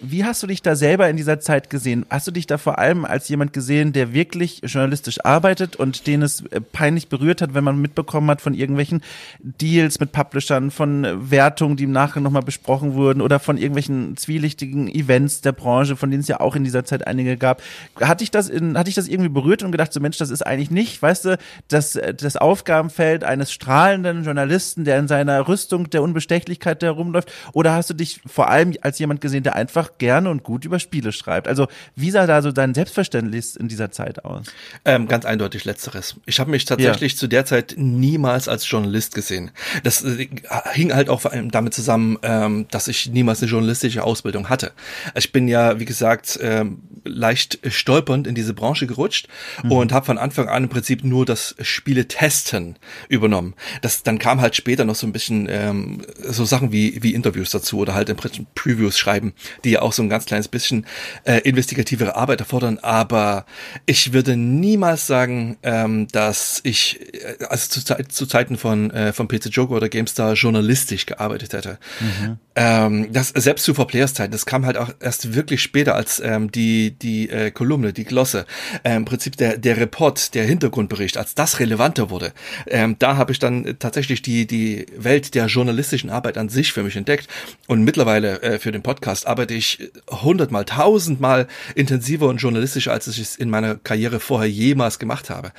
Wie hast du dich da selber in dieser Zeit gesehen? Hast du dich da vor allem als jemand gesehen, der wirklich journalistisch arbeitet und den es äh, peinlich berührt hat, wenn man mitbekommen hat von irgendwelchen Deals mit Publishern, von Wertungen, die im Nachgang nochmal besprochen wurden oder von irgendwelchen zwielichtigen Events der Branche, von denen es ja auch in dieser Zeit einige gab. Hat dich das in, hat dich das irgendwie berührt und gedacht, so Mensch, das ist eigentlich nicht, weißt du, das, das Aufgabenfeld eines eines strahlenden Journalisten, der in seiner Rüstung der Unbestechlichkeit herumläuft? Oder hast du dich vor allem als jemand gesehen, der einfach gerne und gut über Spiele schreibt? Also wie sah da so dein Selbstverständnis in dieser Zeit aus? Ähm, ganz eindeutig letzteres. Ich habe mich tatsächlich ja. zu der Zeit niemals als Journalist gesehen. Das äh, hing halt auch vor allem damit zusammen, ähm, dass ich niemals eine journalistische Ausbildung hatte. Ich bin ja, wie gesagt, ähm, leicht stolpernd in diese Branche gerutscht mhm. und habe von Anfang an im Prinzip nur das Spiele testen übernommen übernommen. Das, dann kam halt später noch so ein bisschen ähm, so Sachen wie, wie Interviews dazu oder halt im Prinzip Previews schreiben, die ja auch so ein ganz kleines bisschen äh, investigativere Arbeit erfordern. Aber ich würde niemals sagen, ähm, dass ich, äh, also zu, zu Zeiten von, äh, von PC Joker oder GameStar journalistisch gearbeitet hätte. Mhm. Ähm, das selbst zu Players Zeiten, das kam halt auch erst wirklich später als ähm, die, die äh, Kolumne, die Glosse, äh, im Prinzip der, der Report, der Hintergrundbericht, als das relevanter wurde. Ähm, da habe ich dann tatsächlich die, die Welt der journalistischen Arbeit an sich für mich entdeckt. Und mittlerweile äh, für den Podcast arbeite ich hundertmal, tausendmal intensiver und journalistischer, als ich es in meiner Karriere vorher jemals gemacht habe.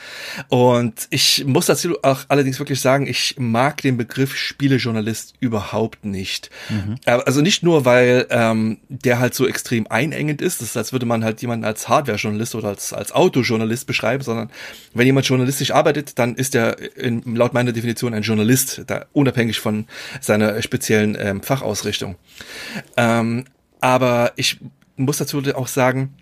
Und ich muss dazu auch allerdings wirklich sagen, ich mag den Begriff Spielejournalist überhaupt nicht. Mhm. Also nicht nur, weil ähm, der halt so extrem einengend ist, das ist, als würde man halt jemanden als Hardware-Journalist oder als, als Autojournalist beschreiben, sondern wenn jemand journalistisch arbeitet, dann ist er in, laut meiner Definition ein Journalist, da unabhängig von seiner speziellen ähm, Fachausrichtung. Ähm, aber ich muss dazu auch sagen,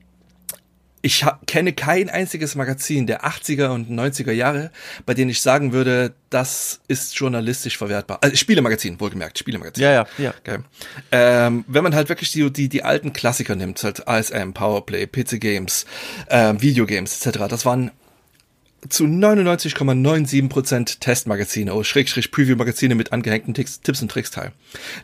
ich kenne kein einziges Magazin der 80er und 90er Jahre, bei denen ich sagen würde, das ist journalistisch verwertbar. Also Spielemagazin, wohlgemerkt, Spielemagazin. Ja, ja, ja. Okay. Ähm, wenn man halt wirklich die, die, die alten Klassiker nimmt, halt ASM, Powerplay, PC Games, ähm, Videogames etc., das waren zu 99,97% Testmagazine, oh, Schrägstrich Preview-Magazine mit angehängten Tipps und Tricks teil.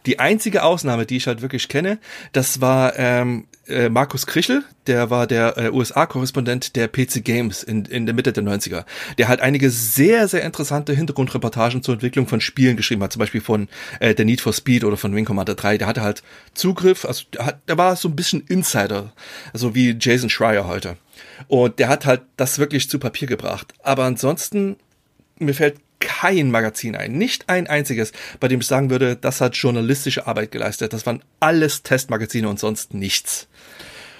Die einzige Ausnahme, die ich halt wirklich kenne, das war ähm, äh, Markus Krichel, der war der äh, USA-Korrespondent der PC Games in, in der Mitte der 90er, der halt einige sehr, sehr interessante Hintergrundreportagen zur Entwicklung von Spielen geschrieben hat, zum Beispiel von äh, der Need for Speed oder von Wing Commander 3. Der hatte halt Zugriff, also der, hat, der war so ein bisschen Insider, so wie Jason Schreier heute. Und der hat halt das wirklich zu Papier gebracht. Aber ansonsten, mir fällt kein Magazin ein, nicht ein einziges, bei dem ich sagen würde, das hat journalistische Arbeit geleistet. Das waren alles Testmagazine und sonst nichts.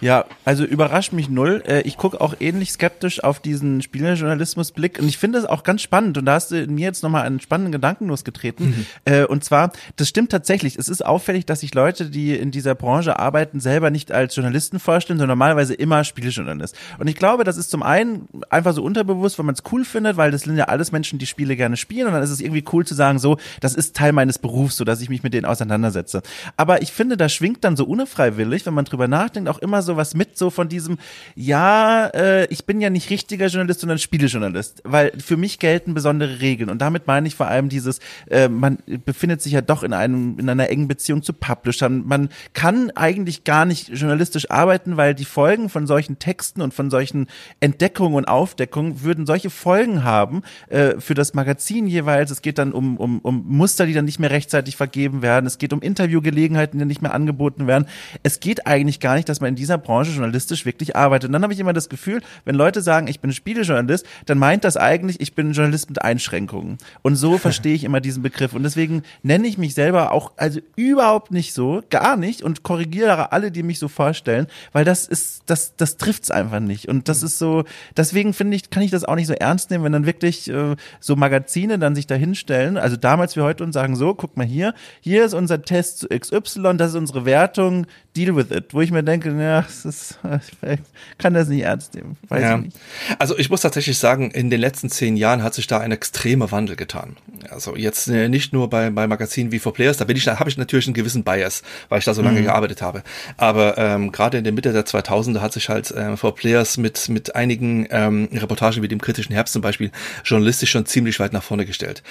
Ja, also überrascht mich null. Äh, ich gucke auch ähnlich skeptisch auf diesen Spielerjournalismus-Blick und ich finde es auch ganz spannend und da hast du mir jetzt nochmal einen spannenden Gedanken losgetreten. Mhm. Und zwar, das stimmt tatsächlich. Es ist auffällig, dass sich Leute, die in dieser Branche arbeiten, selber nicht als Journalisten vorstellen, sondern normalerweise immer Spielejournalist. Und ich glaube, das ist zum einen einfach so unterbewusst, weil man es cool findet, weil das sind ja alles Menschen, die Spiele gerne spielen und dann ist es irgendwie cool zu sagen, so, das ist Teil meines Berufs, so dass ich mich mit denen auseinandersetze. Aber ich finde, da schwingt dann so unfreiwillig, wenn man drüber nachdenkt, auch immer so sowas mit, so von diesem, ja, äh, ich bin ja nicht richtiger Journalist, sondern Spielejournalist, weil für mich gelten besondere Regeln und damit meine ich vor allem dieses, äh, man befindet sich ja doch in einem, in einer engen Beziehung zu Publishern. Man kann eigentlich gar nicht journalistisch arbeiten, weil die Folgen von solchen Texten und von solchen Entdeckungen und Aufdeckungen würden solche Folgen haben äh, für das Magazin jeweils. Es geht dann um, um, um Muster, die dann nicht mehr rechtzeitig vergeben werden. Es geht um Interviewgelegenheiten, die nicht mehr angeboten werden. Es geht eigentlich gar nicht, dass man in dieser dieser Branche journalistisch wirklich arbeitet. Und dann habe ich immer das Gefühl, wenn Leute sagen, ich bin Spielejournalist, dann meint das eigentlich, ich bin Journalist mit Einschränkungen. Und so verstehe ich immer diesen Begriff. Und deswegen nenne ich mich selber auch, also überhaupt nicht so, gar nicht und korrigiere alle, die mich so vorstellen, weil das ist, das, das trifft's einfach nicht. Und das ist so, deswegen finde ich, kann ich das auch nicht so ernst nehmen, wenn dann wirklich äh, so Magazine dann sich da hinstellen, also damals wie heute und sagen so, guck mal hier, hier ist unser Test zu XY, das ist unsere Wertung, deal with it. Wo ich mir denke, ja, das ist, ich kann das nicht ernst nehmen. Ja. ich nicht. Also ich muss tatsächlich sagen, in den letzten zehn Jahren hat sich da ein extremer Wandel getan. Also jetzt äh, nicht nur bei, bei Magazinen wie For Players, da bin ich, da habe ich natürlich einen gewissen Bias, weil ich da so lange mhm. gearbeitet habe. Aber ähm, gerade in der Mitte der 2000er hat sich halt äh, For Players mit, mit einigen ähm, Reportagen wie dem kritischen Herbst zum Beispiel journalistisch schon ziemlich weit nach vorne gestellt.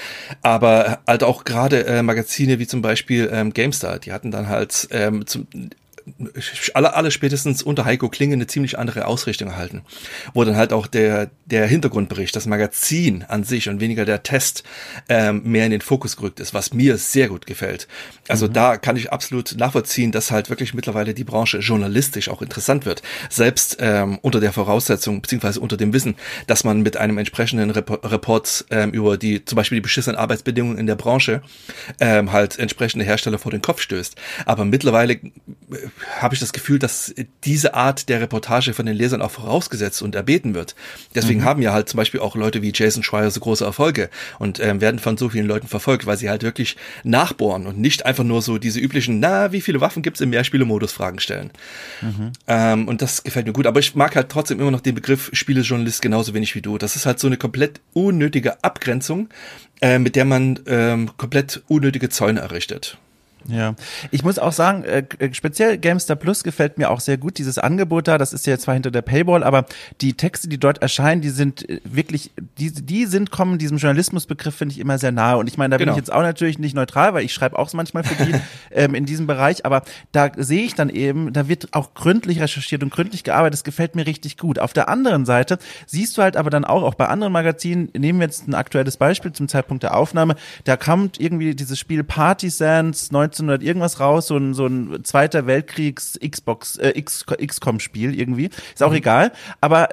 Aber halt auch gerade äh, Magazine wie zum Beispiel ähm, GameStar, die hatten dann halt ähm, zum, alle, alle spätestens unter Heiko Klinge eine ziemlich andere Ausrichtung erhalten. Wo dann halt auch der, der Hintergrundbericht, das Magazin an sich und weniger der Test ähm, mehr in den Fokus gerückt ist, was mir sehr gut gefällt. Also mhm. da kann ich absolut nachvollziehen, dass halt wirklich mittlerweile die Branche journalistisch auch interessant wird. Selbst ähm, unter der Voraussetzung, beziehungsweise unter dem Wissen, dass man mit einem entsprechenden Rep Report ähm, über die, zum Beispiel die beschissenen Arbeitsbedingungen in der Branche, ähm, halt entsprechende Hersteller vor den Kopf stößt. Aber mittlerweile äh, habe ich das Gefühl, dass diese Art der Reportage von den Lesern auch vorausgesetzt und erbeten wird. Deswegen mhm. haben ja halt zum Beispiel auch Leute wie Jason Schreier so große Erfolge und ähm, werden von so vielen Leuten verfolgt, weil sie halt wirklich nachbohren und nicht einfach nur so diese üblichen, na, wie viele Waffen gibt's im Mehrspielemodus Fragen stellen. Mhm. Ähm, und das gefällt mir gut. Aber ich mag halt trotzdem immer noch den Begriff Spielejournalist genauso wenig wie du. Das ist halt so eine komplett unnötige Abgrenzung, äh, mit der man ähm, komplett unnötige Zäune errichtet. Ja, ich muss auch sagen, äh, äh, speziell Gamestar Plus gefällt mir auch sehr gut, dieses Angebot da, das ist ja zwar hinter der Paywall, aber die Texte, die dort erscheinen, die sind äh, wirklich, die, die sind, kommen diesem Journalismusbegriff, finde ich, immer sehr nahe. Und ich meine, da genau. bin ich jetzt auch natürlich nicht neutral, weil ich schreibe auch manchmal für die ähm, in diesem Bereich, aber da sehe ich dann eben, da wird auch gründlich recherchiert und gründlich gearbeitet, das gefällt mir richtig gut. Auf der anderen Seite siehst du halt aber dann auch, auch bei anderen Magazinen, nehmen wir jetzt ein aktuelles Beispiel zum Zeitpunkt der Aufnahme, da kommt irgendwie dieses Spiel Partisans 19 1900 irgendwas raus, so ein, so ein Zweiter Weltkriegs Xbox, äh, XCOM-Spiel irgendwie. Ist auch mhm. egal. Aber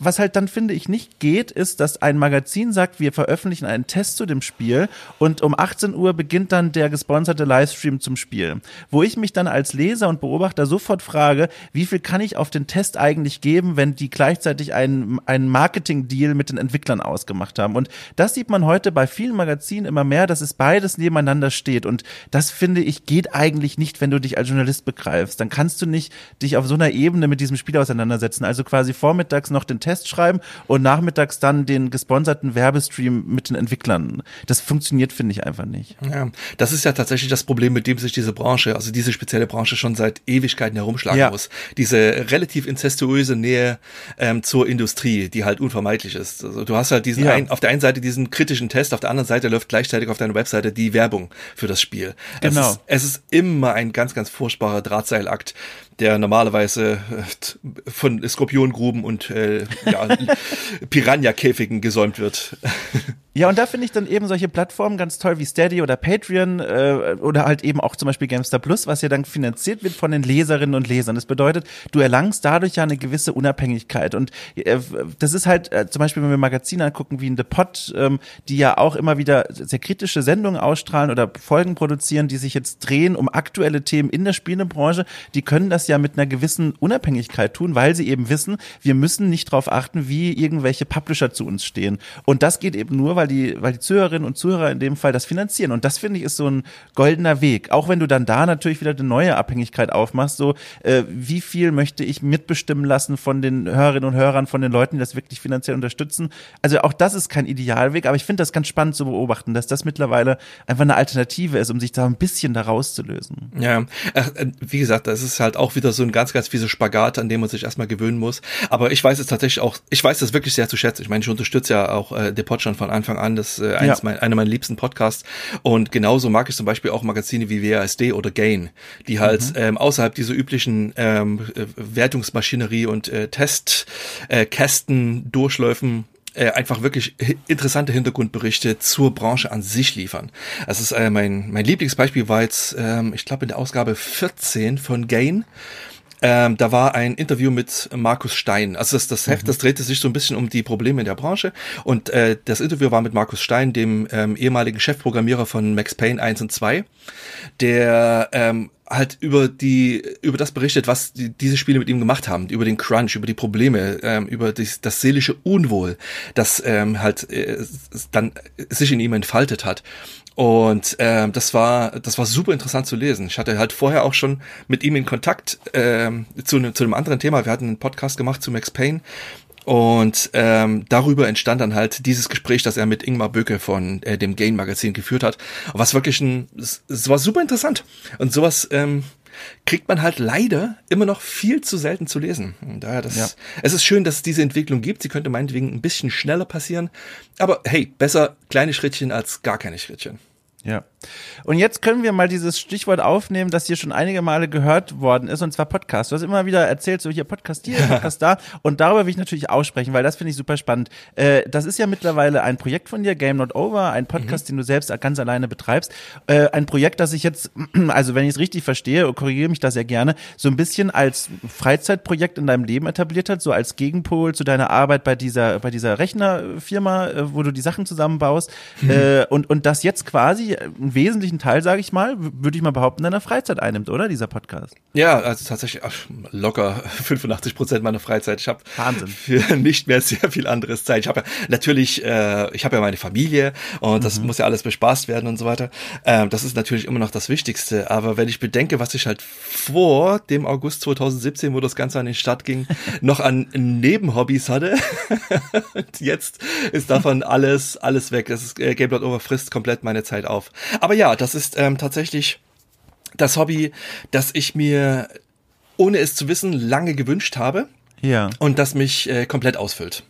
was halt dann finde ich nicht geht, ist, dass ein Magazin sagt, wir veröffentlichen einen Test zu dem Spiel und um 18 Uhr beginnt dann der gesponserte Livestream zum Spiel. Wo ich mich dann als Leser und Beobachter sofort frage, wie viel kann ich auf den Test eigentlich geben, wenn die gleichzeitig einen, einen Marketing-Deal mit den Entwicklern ausgemacht haben. Und das sieht man heute bei vielen Magazinen immer mehr, dass es beides nebeneinander steht. Und das finde ich geht eigentlich nicht, wenn du dich als Journalist begreifst. Dann kannst du nicht dich auf so einer Ebene mit diesem Spiel auseinandersetzen. Also quasi vormittags noch den Test schreiben und nachmittags dann den gesponserten Werbestream mit den Entwicklern. Das funktioniert, finde ich, einfach nicht. Ja, das ist ja tatsächlich das Problem, mit dem sich diese Branche, also diese spezielle Branche schon seit Ewigkeiten herumschlagen ja. muss. Diese relativ incestuöse Nähe ähm, zur Industrie, die halt unvermeidlich ist. Also du hast halt diesen ja. ein, auf der einen Seite diesen kritischen Test, auf der anderen Seite läuft gleichzeitig auf deiner Webseite die Werbung für das Spiel. Genau. Es ist, es ist immer ein ganz, ganz furchtbarer Drahtseilakt der normalerweise äh, von Skorpiongruben und äh, ja, Piranha-Käfigen gesäumt wird. Ja, und da finde ich dann eben solche Plattformen ganz toll wie Steady oder Patreon äh, oder halt eben auch zum Beispiel Gamestar Plus, was ja dann finanziert wird von den Leserinnen und Lesern. Das bedeutet, du erlangst dadurch ja eine gewisse Unabhängigkeit. Und äh, das ist halt äh, zum Beispiel, wenn wir Magazine angucken wie in The Pot, ähm, die ja auch immer wieder sehr kritische Sendungen ausstrahlen oder Folgen produzieren, die sich jetzt drehen um aktuelle Themen in der Spielebranche, die können das ja mit einer gewissen Unabhängigkeit tun, weil sie eben wissen, wir müssen nicht darauf achten, wie irgendwelche Publisher zu uns stehen. Und das geht eben nur, weil die, weil die Zuhörerinnen und Zuhörer in dem Fall das finanzieren. Und das finde ich ist so ein goldener Weg. Auch wenn du dann da natürlich wieder eine neue Abhängigkeit aufmachst, so äh, wie viel möchte ich mitbestimmen lassen von den Hörerinnen und Hörern, von den Leuten, die das wirklich finanziell unterstützen. Also auch das ist kein Idealweg, aber ich finde das ganz spannend zu beobachten, dass das mittlerweile einfach eine Alternative ist, um sich da ein bisschen da rauszulösen. Ja, äh, wie gesagt, das ist halt auch wieder so ein ganz, ganz fieser Spagat, an dem man sich erstmal gewöhnen muss. Aber ich weiß es tatsächlich auch, ich weiß das wirklich sehr zu schätzen. Ich meine, ich unterstütze ja auch äh, Depot schon von Anfang an. Das ist äh, eines ja. mein, einer meiner liebsten Podcasts. Und genauso mag ich zum Beispiel auch Magazine wie WASD oder Gain, die halt mhm. ähm, außerhalb dieser üblichen ähm, äh, Wertungsmaschinerie und äh, Testkästen äh, durchläufen einfach wirklich interessante Hintergrundberichte zur Branche an sich liefern. Das ist äh, mein, mein Lieblingsbeispiel war jetzt, ähm, ich glaube in der Ausgabe 14 von Gain Ähm, da war ein Interview mit Markus Stein. Also das, das Heft, mhm. das drehte sich so ein bisschen um die Probleme in der Branche. Und äh, das Interview war mit Markus Stein, dem ähm, ehemaligen Chefprogrammierer von Max Payne 1 und 2, der ähm, halt über die über das berichtet, was die, diese Spiele mit ihm gemacht haben, über den Crunch, über die Probleme, ähm, über das, das seelische Unwohl, das ähm, halt äh, dann sich in ihm entfaltet hat. Und ähm, das war das war super interessant zu lesen. Ich hatte halt vorher auch schon mit ihm in Kontakt ähm, zu, ne, zu einem anderen Thema. Wir hatten einen Podcast gemacht zu Max Payne und ähm, darüber entstand dann halt dieses Gespräch, das er mit Ingmar Böcke von äh, dem Gain Magazin geführt hat. Was wirklich ein, es, es war super interessant. Und sowas ähm, kriegt man halt leider immer noch viel zu selten zu lesen. Und daher das, ja. es ist schön, dass es diese Entwicklung gibt. Sie könnte meinetwegen ein bisschen schneller passieren. Aber hey, besser kleine Schrittchen als gar keine Schrittchen. Ja. Und jetzt können wir mal dieses Stichwort aufnehmen, das hier schon einige Male gehört worden ist, und zwar Podcast. Du hast immer wieder erzählt, so hier Podcast hier, Podcast da. Und darüber will ich natürlich aussprechen, weil das finde ich super spannend. Äh, das ist ja mittlerweile ein Projekt von dir, Game Not Over, ein Podcast, mhm. den du selbst ganz alleine betreibst. Äh, ein Projekt, das ich jetzt, also wenn ich es richtig verstehe, korrigiere mich da sehr gerne, so ein bisschen als Freizeitprojekt in deinem Leben etabliert hat, so als Gegenpol zu deiner Arbeit bei dieser, bei dieser Rechnerfirma, äh, wo du die Sachen zusammenbaust. Mhm. Äh, und, und das jetzt quasi einen wesentlichen Teil, sage ich mal, würde ich mal behaupten, deiner Freizeit einnimmt, oder dieser Podcast? Ja, also tatsächlich ach, locker 85 Prozent meiner Freizeit. Ich habe für nicht mehr sehr viel anderes Zeit. Ich habe ja natürlich, äh, ich habe ja meine Familie und das mhm. muss ja alles bespaßt werden und so weiter. Ähm, das ist natürlich immer noch das Wichtigste. Aber wenn ich bedenke, was ich halt vor dem August 2017, wo das Ganze an den Start ging, noch an Nebenhobbys hatte, und jetzt ist davon alles alles weg. Das ist äh, Game Over frisst komplett meine Zeit auf. Aber ja, das ist ähm, tatsächlich das Hobby, das ich mir, ohne es zu wissen, lange gewünscht habe. Ja. Und das mich äh, komplett ausfüllt.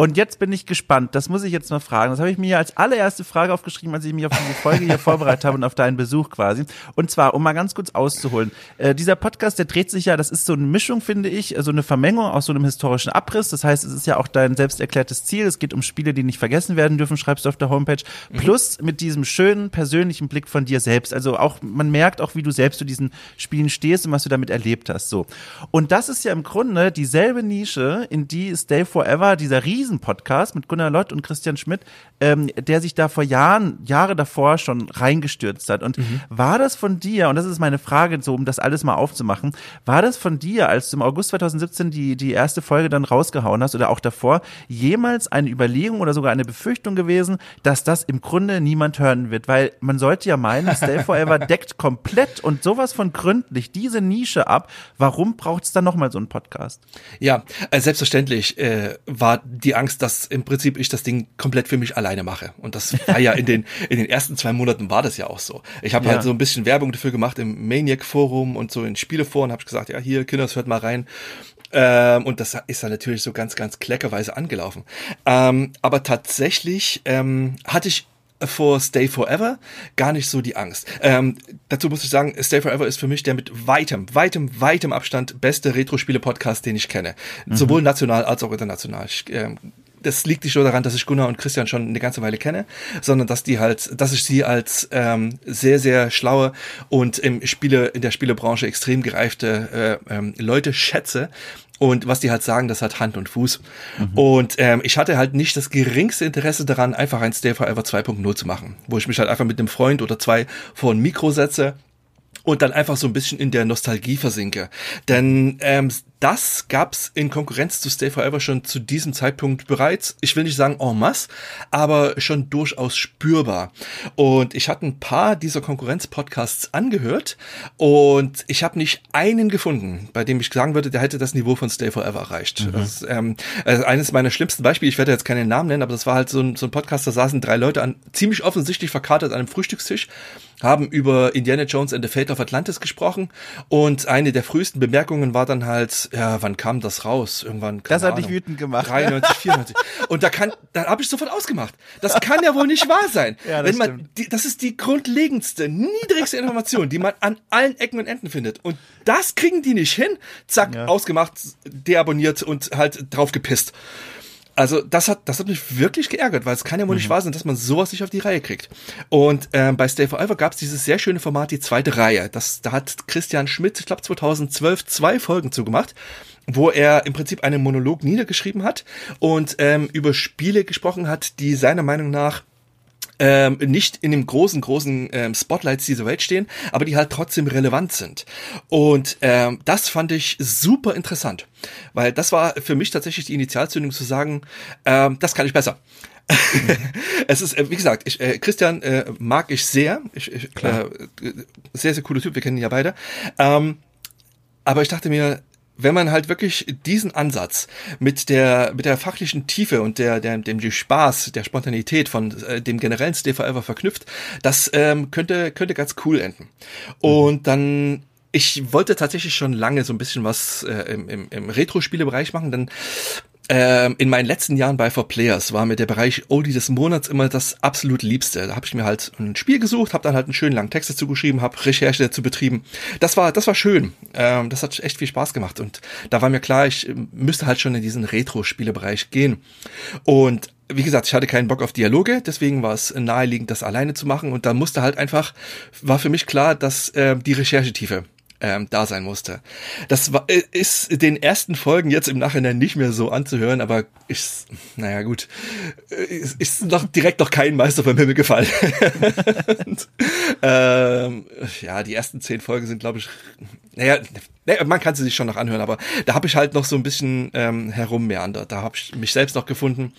Und jetzt bin ich gespannt. Das muss ich jetzt mal fragen. Das habe ich mir als allererste Frage aufgeschrieben, als ich mich auf diese Folge hier vorbereitet habe und auf deinen Besuch quasi. Und zwar, um mal ganz kurz auszuholen. Äh, dieser Podcast, der dreht sich ja, das ist so eine Mischung, finde ich, so eine Vermengung aus so einem historischen Abriss. Das heißt, es ist ja auch dein selbst erklärtes Ziel. Es geht um Spiele, die nicht vergessen werden dürfen, schreibst du auf der Homepage. Mhm. Plus mit diesem schönen persönlichen Blick von dir selbst. Also auch, man merkt auch, wie du selbst zu diesen Spielen stehst und was du damit erlebt hast. So. Und das ist ja im Grunde dieselbe Nische, in die Stay Forever, dieser riesen Podcast mit Gunnar Lott und Christian Schmidt, ähm, der sich da vor Jahren, Jahre davor schon reingestürzt hat. Und mhm. war das von dir, und das ist meine Frage, so um das alles mal aufzumachen, war das von dir, als du im August 2017 die, die erste Folge dann rausgehauen hast oder auch davor, jemals eine Überlegung oder sogar eine Befürchtung gewesen, dass das im Grunde niemand hören wird? Weil man sollte ja meinen, Stay Forever deckt komplett und sowas von gründlich diese Nische ab. Warum braucht es dann nochmal so einen Podcast? Ja, äh, selbstverständlich äh, war die Angst, dass im Prinzip ich das Ding komplett für mich alleine mache. Und das war ja in den, in den ersten zwei Monaten war das ja auch so. Ich habe ja. halt so ein bisschen Werbung dafür gemacht im Maniac Forum und so in Spieleforen, habe ich gesagt, ja hier, Kinders, hört mal rein. Ähm, und das ist dann natürlich so ganz, ganz kleckerweise angelaufen. Ähm, aber tatsächlich ähm, hatte ich vor Stay Forever gar nicht so die Angst. Ähm, dazu muss ich sagen, Stay Forever ist für mich der mit weitem, weitem, weitem Abstand beste Retro-Spiele-Podcast, den ich kenne. Mhm. Sowohl national als auch international. Ich, ähm, das liegt nicht nur daran, dass ich Gunnar und Christian schon eine ganze Weile kenne, sondern dass die halt, dass ich sie als ähm, sehr, sehr schlaue und im Spiele, in der Spielebranche extrem gereifte äh, ähm, Leute schätze und was die halt sagen, das hat Hand und Fuß. Mhm. Und ähm, ich hatte halt nicht das geringste Interesse daran, einfach ein Stay Forever 2.0 zu machen, wo ich mich halt einfach mit einem Freund oder zwei vor ein Mikro setze und dann einfach so ein bisschen in der Nostalgie versinke. Denn ähm, das gab's in Konkurrenz zu Stay Forever schon zu diesem Zeitpunkt bereits. Ich will nicht sagen en masse, aber schon durchaus spürbar. Und ich hatte ein paar dieser Konkurrenz-Podcasts angehört und ich habe nicht einen gefunden, bei dem ich sagen würde, der hätte das Niveau von Stay Forever erreicht. Mhm. Das ist, ähm, also eines meiner schlimmsten Beispiele, ich werde jetzt keinen Namen nennen, aber das war halt so ein, so ein Podcast, da saßen drei Leute an, ziemlich offensichtlich verkartet an einem Frühstückstisch haben über Indiana Jones and the Fate of Atlantis gesprochen und eine der frühesten Bemerkungen war dann halt, ja, wann kam das raus? Irgendwann. Das hat dich wütend gemacht. 93, 94. Und da kann, da habe ich sofort ausgemacht. Das kann ja wohl nicht wahr sein. Ja, das Wenn man, die, das ist die grundlegendste, niedrigste Information, die man an allen Ecken und Enden findet. Und das kriegen die nicht hin. Zack, ja. ausgemacht, deabonniert und halt drauf gepisst. Also das hat, das hat mich wirklich geärgert, weil es kann ja wohl nicht mhm. wahr sein, dass man sowas nicht auf die Reihe kriegt. Und ähm, bei Stay Forever gab es dieses sehr schöne Format, die zweite Reihe. Das, da hat Christian Schmidt, ich glaube 2012, zwei Folgen zugemacht wo er im Prinzip einen Monolog niedergeschrieben hat und ähm, über Spiele gesprochen hat, die seiner Meinung nach ähm, nicht in dem großen, großen ähm, Spotlights dieser Welt stehen, aber die halt trotzdem relevant sind. Und ähm, das fand ich super interessant, weil das war für mich tatsächlich die Initialzündung zu sagen, ähm, das kann ich besser. es ist, äh, wie gesagt, ich, äh, Christian äh, mag ich sehr. Ich, ich, Klar. Äh, sehr, sehr cooler Typ, wir kennen ihn ja beide. Ähm, aber ich dachte mir, wenn man halt wirklich diesen Ansatz mit der mit der fachlichen Tiefe und der, der dem Spaß, der Spontanität von äh, dem generellen Stay Forever verknüpft, das ähm, könnte könnte ganz cool enden. Und dann ich wollte tatsächlich schon lange so ein bisschen was äh, im, im, im Retro-Spielebereich machen, dann ähm, in meinen letzten Jahren bei 4Players war mir der Bereich Oldie des Monats immer das absolut Liebste. Da habe ich mir halt ein Spiel gesucht, habe dann halt einen schönen langen Text dazu geschrieben, habe Recherche dazu betrieben. Das war, das war schön. Ähm, das hat echt viel Spaß gemacht. Und da war mir klar, ich äh, müsste halt schon in diesen Retro-Spielebereich gehen. Und wie gesagt, ich hatte keinen Bock auf Dialoge, deswegen war es naheliegend, das alleine zu machen. Und da musste halt einfach, war für mich klar, dass äh, die Recherchetiefe ähm, da sein musste. Das war, äh, ist den ersten Folgen jetzt im Nachhinein nicht mehr so anzuhören, aber ist, naja gut, äh, ist, ist noch direkt noch kein Meister vom Himmel gefallen. Und, ähm, ja, die ersten zehn Folgen sind, glaube ich, naja, man kann sie sich schon noch anhören, aber da habe ich halt noch so ein bisschen ähm, herummeandert. Da habe ich mich selbst noch gefunden.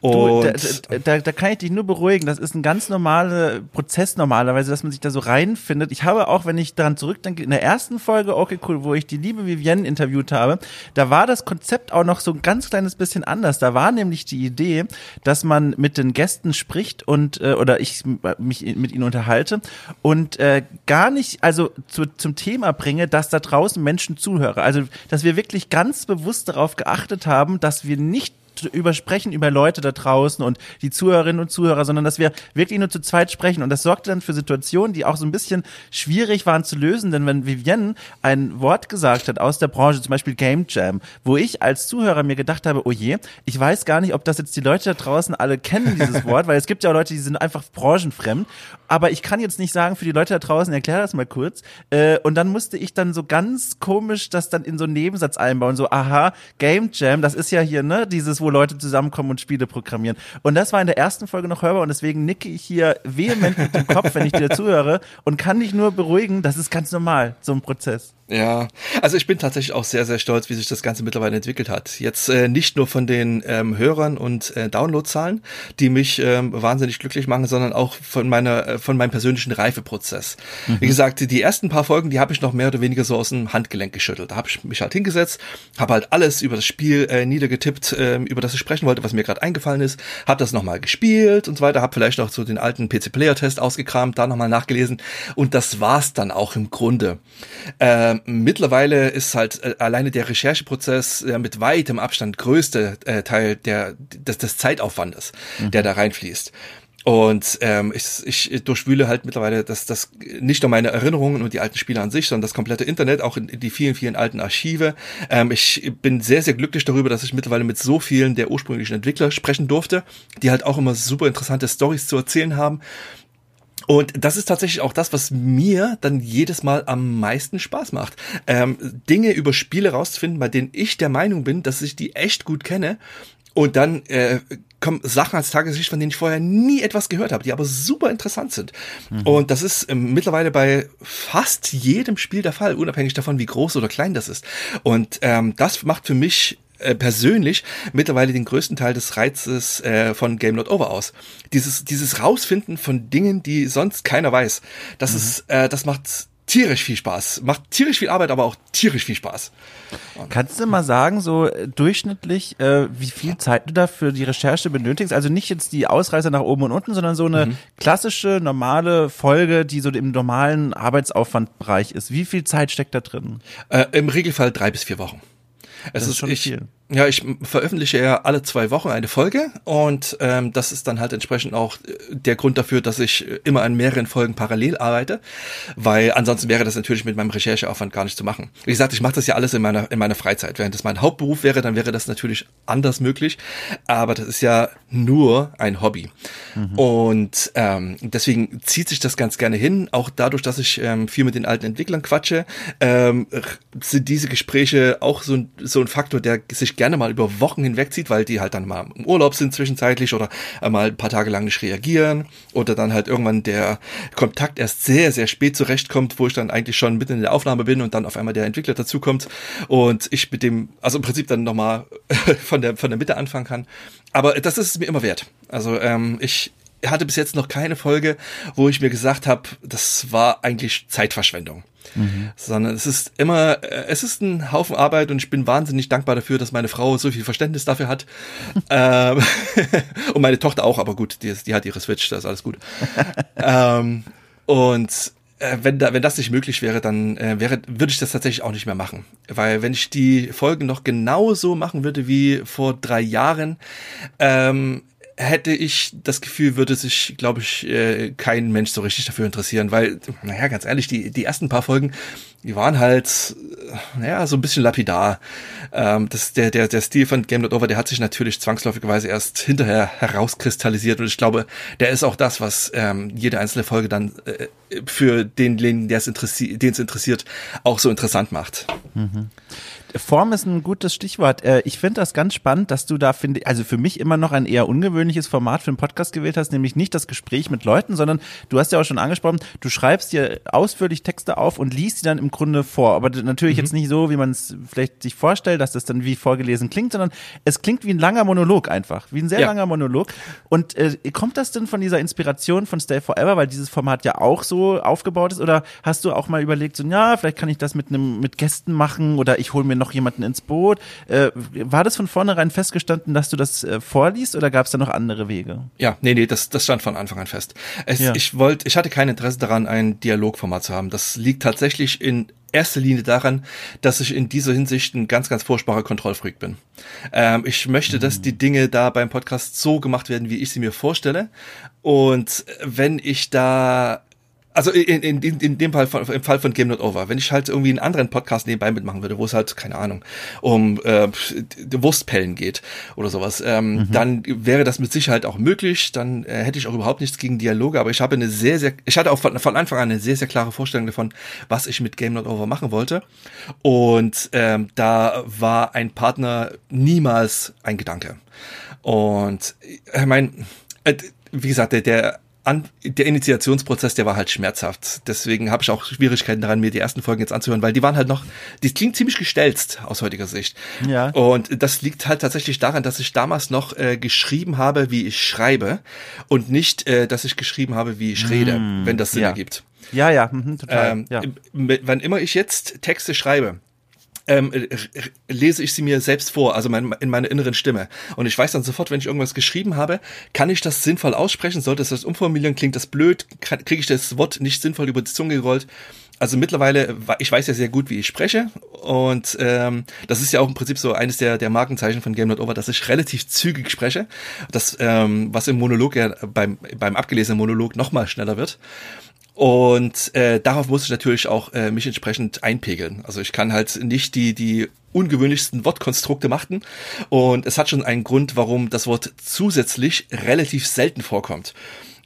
Und du, da, da, da kann ich dich nur beruhigen. Das ist ein ganz normaler Prozess normalerweise, dass man sich da so reinfindet. Ich habe auch, wenn ich daran zurückdenke, in der ersten Folge, okay, cool, wo ich die liebe Vivienne interviewt habe, da war das Konzept auch noch so ein ganz kleines bisschen anders. Da war nämlich die Idee, dass man mit den Gästen spricht und äh, oder ich mich mit ihnen unterhalte und äh, gar nicht, also zu, zum Thema bringe, dass da draußen Menschen zuhöre. Also, dass wir wirklich ganz bewusst darauf geachtet haben, dass wir nicht übersprechen über Leute da draußen und die Zuhörerinnen und Zuhörer, sondern dass wir wirklich nur zu zweit sprechen. Und das sorgte dann für Situationen, die auch so ein bisschen schwierig waren zu lösen, denn wenn Vivienne ein Wort gesagt hat aus der Branche, zum Beispiel Game Jam, wo ich als Zuhörer mir gedacht habe, oh je, ich weiß gar nicht, ob das jetzt die Leute da draußen alle kennen, dieses Wort, weil es gibt ja auch Leute, die sind einfach branchenfremd. Aber ich kann jetzt nicht sagen, für die Leute da draußen, erklär das mal kurz. Äh, und dann musste ich dann so ganz komisch das dann in so einen Nebensatz einbauen, so, aha, Game Jam, das ist ja hier, ne, dieses, wo Leute zusammenkommen und Spiele programmieren. Und das war in der ersten Folge noch hörbar und deswegen nicke ich hier vehement mit dem Kopf, wenn ich dir zuhöre und kann dich nur beruhigen, das ist ganz normal, so ein Prozess. Ja, also ich bin tatsächlich auch sehr, sehr stolz, wie sich das Ganze mittlerweile entwickelt hat. Jetzt äh, nicht nur von den ähm, Hörern und äh, Downloadzahlen, die mich ähm, wahnsinnig glücklich machen, sondern auch von meiner, äh, von meinem persönlichen Reifeprozess. Mhm. Wie gesagt, die ersten paar Folgen, die habe ich noch mehr oder weniger so aus dem Handgelenk geschüttelt. Da habe ich mich halt hingesetzt, habe halt alles über das Spiel äh, niedergetippt, äh, über das ich sprechen wollte, was mir gerade eingefallen ist, habe das nochmal gespielt und so weiter, habe vielleicht auch so den alten PC-Player-Test ausgekramt, da nochmal nachgelesen und das war's dann auch im Grunde. Ähm, mittlerweile ist halt äh, alleine der Rechercheprozess äh, mit weitem Abstand größte äh, Teil der, des, des Zeitaufwandes, mhm. der da reinfließt. Und ähm, ich, ich durchwühle halt mittlerweile das, das nicht nur meine Erinnerungen und die alten Spiele an sich, sondern das komplette Internet, auch in, in die vielen, vielen alten Archive. Ähm, ich bin sehr, sehr glücklich darüber, dass ich mittlerweile mit so vielen der ursprünglichen Entwickler sprechen durfte, die halt auch immer super interessante Stories zu erzählen haben. Und das ist tatsächlich auch das, was mir dann jedes Mal am meisten Spaß macht. Ähm, Dinge über Spiele rauszufinden, bei denen ich der Meinung bin, dass ich die echt gut kenne. Und dann äh, kommen Sachen als Tageslicht, von denen ich vorher nie etwas gehört habe, die aber super interessant sind. Mhm. Und das ist ähm, mittlerweile bei fast jedem Spiel der Fall, unabhängig davon, wie groß oder klein das ist. Und ähm, das macht für mich äh, persönlich mittlerweile den größten Teil des Reizes äh, von Game Not Over aus. Dieses, dieses Rausfinden von Dingen, die sonst keiner weiß. Das mhm. ist, äh, das macht tierisch viel Spaß. Macht tierisch viel Arbeit, aber auch tierisch viel Spaß. Kannst du mal sagen, so äh, durchschnittlich, äh, wie viel Zeit du da für die Recherche benötigst? Also nicht jetzt die Ausreißer nach oben und unten, sondern so eine mhm. klassische, normale Folge, die so im normalen Arbeitsaufwandbereich ist. Wie viel Zeit steckt da drin? Äh, Im Regelfall drei bis vier Wochen. Es das ist, ist schon ich, viel. Ja, ich veröffentliche ja alle zwei Wochen eine Folge und ähm, das ist dann halt entsprechend auch äh, der Grund dafür, dass ich äh, immer an mehreren Folgen parallel arbeite, weil ansonsten wäre das natürlich mit meinem Rechercheaufwand gar nicht zu machen. Wie gesagt, ich mache das ja alles in meiner in meiner Freizeit. Während das mein Hauptberuf wäre, dann wäre das natürlich anders möglich, aber das ist ja nur ein Hobby mhm. und ähm, deswegen zieht sich das ganz gerne hin. Auch dadurch, dass ich ähm, viel mit den alten Entwicklern quatsche, ähm, sind diese Gespräche auch so ein, so ein Faktor, der sich gerne mal über Wochen hinwegzieht, weil die halt dann mal im Urlaub sind zwischenzeitlich oder mal ein paar Tage lang nicht reagieren oder dann halt irgendwann der Kontakt erst sehr, sehr spät zurechtkommt, wo ich dann eigentlich schon mitten in der Aufnahme bin und dann auf einmal der Entwickler dazukommt und ich mit dem, also im Prinzip dann nochmal von der, von der Mitte anfangen kann. Aber das ist es mir immer wert. Also ähm, ich hatte bis jetzt noch keine Folge, wo ich mir gesagt habe, das war eigentlich Zeitverschwendung. Mhm. Sondern es ist immer, äh, es ist ein Haufen Arbeit und ich bin wahnsinnig dankbar dafür, dass meine Frau so viel Verständnis dafür hat. ähm, und meine Tochter auch, aber gut, die, die hat ihre Switch, da ist alles gut. ähm, und äh, wenn, da, wenn das nicht möglich wäre, dann äh, wäre, würde ich das tatsächlich auch nicht mehr machen. Weil wenn ich die Folgen noch genauso machen würde wie vor drei Jahren, ähm, hätte ich das Gefühl, würde sich, glaube ich, äh, kein Mensch so richtig dafür interessieren, weil, naja, ganz ehrlich, die, die ersten paar Folgen, die waren halt, äh, naja, so ein bisschen lapidar. Ähm, das, der, der, der Stil von Game Not Over, der hat sich natürlich zwangsläufigerweise erst hinterher herauskristallisiert und ich glaube, der ist auch das, was ähm, jede einzelne Folge dann äh, für den, der es interessiert, den es interessiert, auch so interessant macht. Mhm. Form ist ein gutes Stichwort. Äh, ich finde das ganz spannend, dass du da finde, also für mich immer noch ein eher ungewöhnliches Format für einen Podcast gewählt hast, nämlich nicht das Gespräch mit Leuten, sondern du hast ja auch schon angesprochen, du schreibst dir ausführlich Texte auf und liest sie dann im Grunde vor. Aber natürlich mhm. jetzt nicht so, wie man es vielleicht sich vorstellt, dass das dann wie vorgelesen klingt, sondern es klingt wie ein langer Monolog einfach, wie ein sehr ja. langer Monolog. Und äh, kommt das denn von dieser Inspiration von Stay Forever, weil dieses Format ja auch so aufgebaut ist? Oder hast du auch mal überlegt, so ja, vielleicht kann ich das mit einem mit Gästen machen oder ich hole mir noch noch jemanden ins Boot. Äh, war das von vornherein festgestanden, dass du das äh, vorliest oder gab es da noch andere Wege? Ja, nee, nee, das, das stand von Anfang an fest. Es, ja. Ich wollte, ich hatte kein Interesse daran, ein Dialogformat zu haben. Das liegt tatsächlich in erster Linie daran, dass ich in dieser Hinsicht ein ganz, ganz furchtbarer Kontrollfreak bin. Ähm, ich möchte, dass die Dinge da beim Podcast so gemacht werden, wie ich sie mir vorstelle. Und wenn ich da also in, in, in dem Fall von, im Fall von Game Not Over, wenn ich halt irgendwie einen anderen Podcast nebenbei mitmachen würde, wo es halt, keine Ahnung, um äh, Wurstpellen geht oder sowas, ähm, mhm. dann wäre das mit Sicherheit auch möglich. Dann äh, hätte ich auch überhaupt nichts gegen Dialoge, aber ich habe eine sehr, sehr, ich hatte auch von, von Anfang an eine sehr, sehr klare Vorstellung davon, was ich mit Game Not Over machen wollte. Und ähm, da war ein Partner niemals ein Gedanke. Und ich äh, meine, äh, wie gesagt, der, der an, der Initiationsprozess, der war halt schmerzhaft. Deswegen habe ich auch Schwierigkeiten daran, mir die ersten Folgen jetzt anzuhören, weil die waren halt noch, die klingt ziemlich gestelzt aus heutiger Sicht. Ja. Und das liegt halt tatsächlich daran, dass ich damals noch äh, geschrieben habe, wie ich schreibe und nicht, äh, dass ich geschrieben habe, wie ich rede, mm, wenn das Sinn ja. ergibt. Ja, ja, mhm, total. Ähm, ja. Wann immer ich jetzt Texte schreibe, ähm, lese ich sie mir selbst vor, also mein, in meiner inneren Stimme. Und ich weiß dann sofort, wenn ich irgendwas geschrieben habe, kann ich das sinnvoll aussprechen? Sollte es das umformulieren? Klingt das blöd? Kriege ich das Wort nicht sinnvoll über die Zunge gerollt? also mittlerweile, ich weiß ja sehr gut, wie ich spreche und ähm, das ist ja auch im Prinzip so eines der, der Markenzeichen von Game Not Over, dass ich relativ zügig spreche, das, ähm, was im Monolog ja beim, beim abgelesenen Monolog nochmal schneller wird. Und äh, darauf muss ich natürlich auch äh, mich entsprechend einpegeln. Also ich kann halt nicht die, die ungewöhnlichsten Wortkonstrukte machen. Und es hat schon einen Grund, warum das Wort zusätzlich relativ selten vorkommt.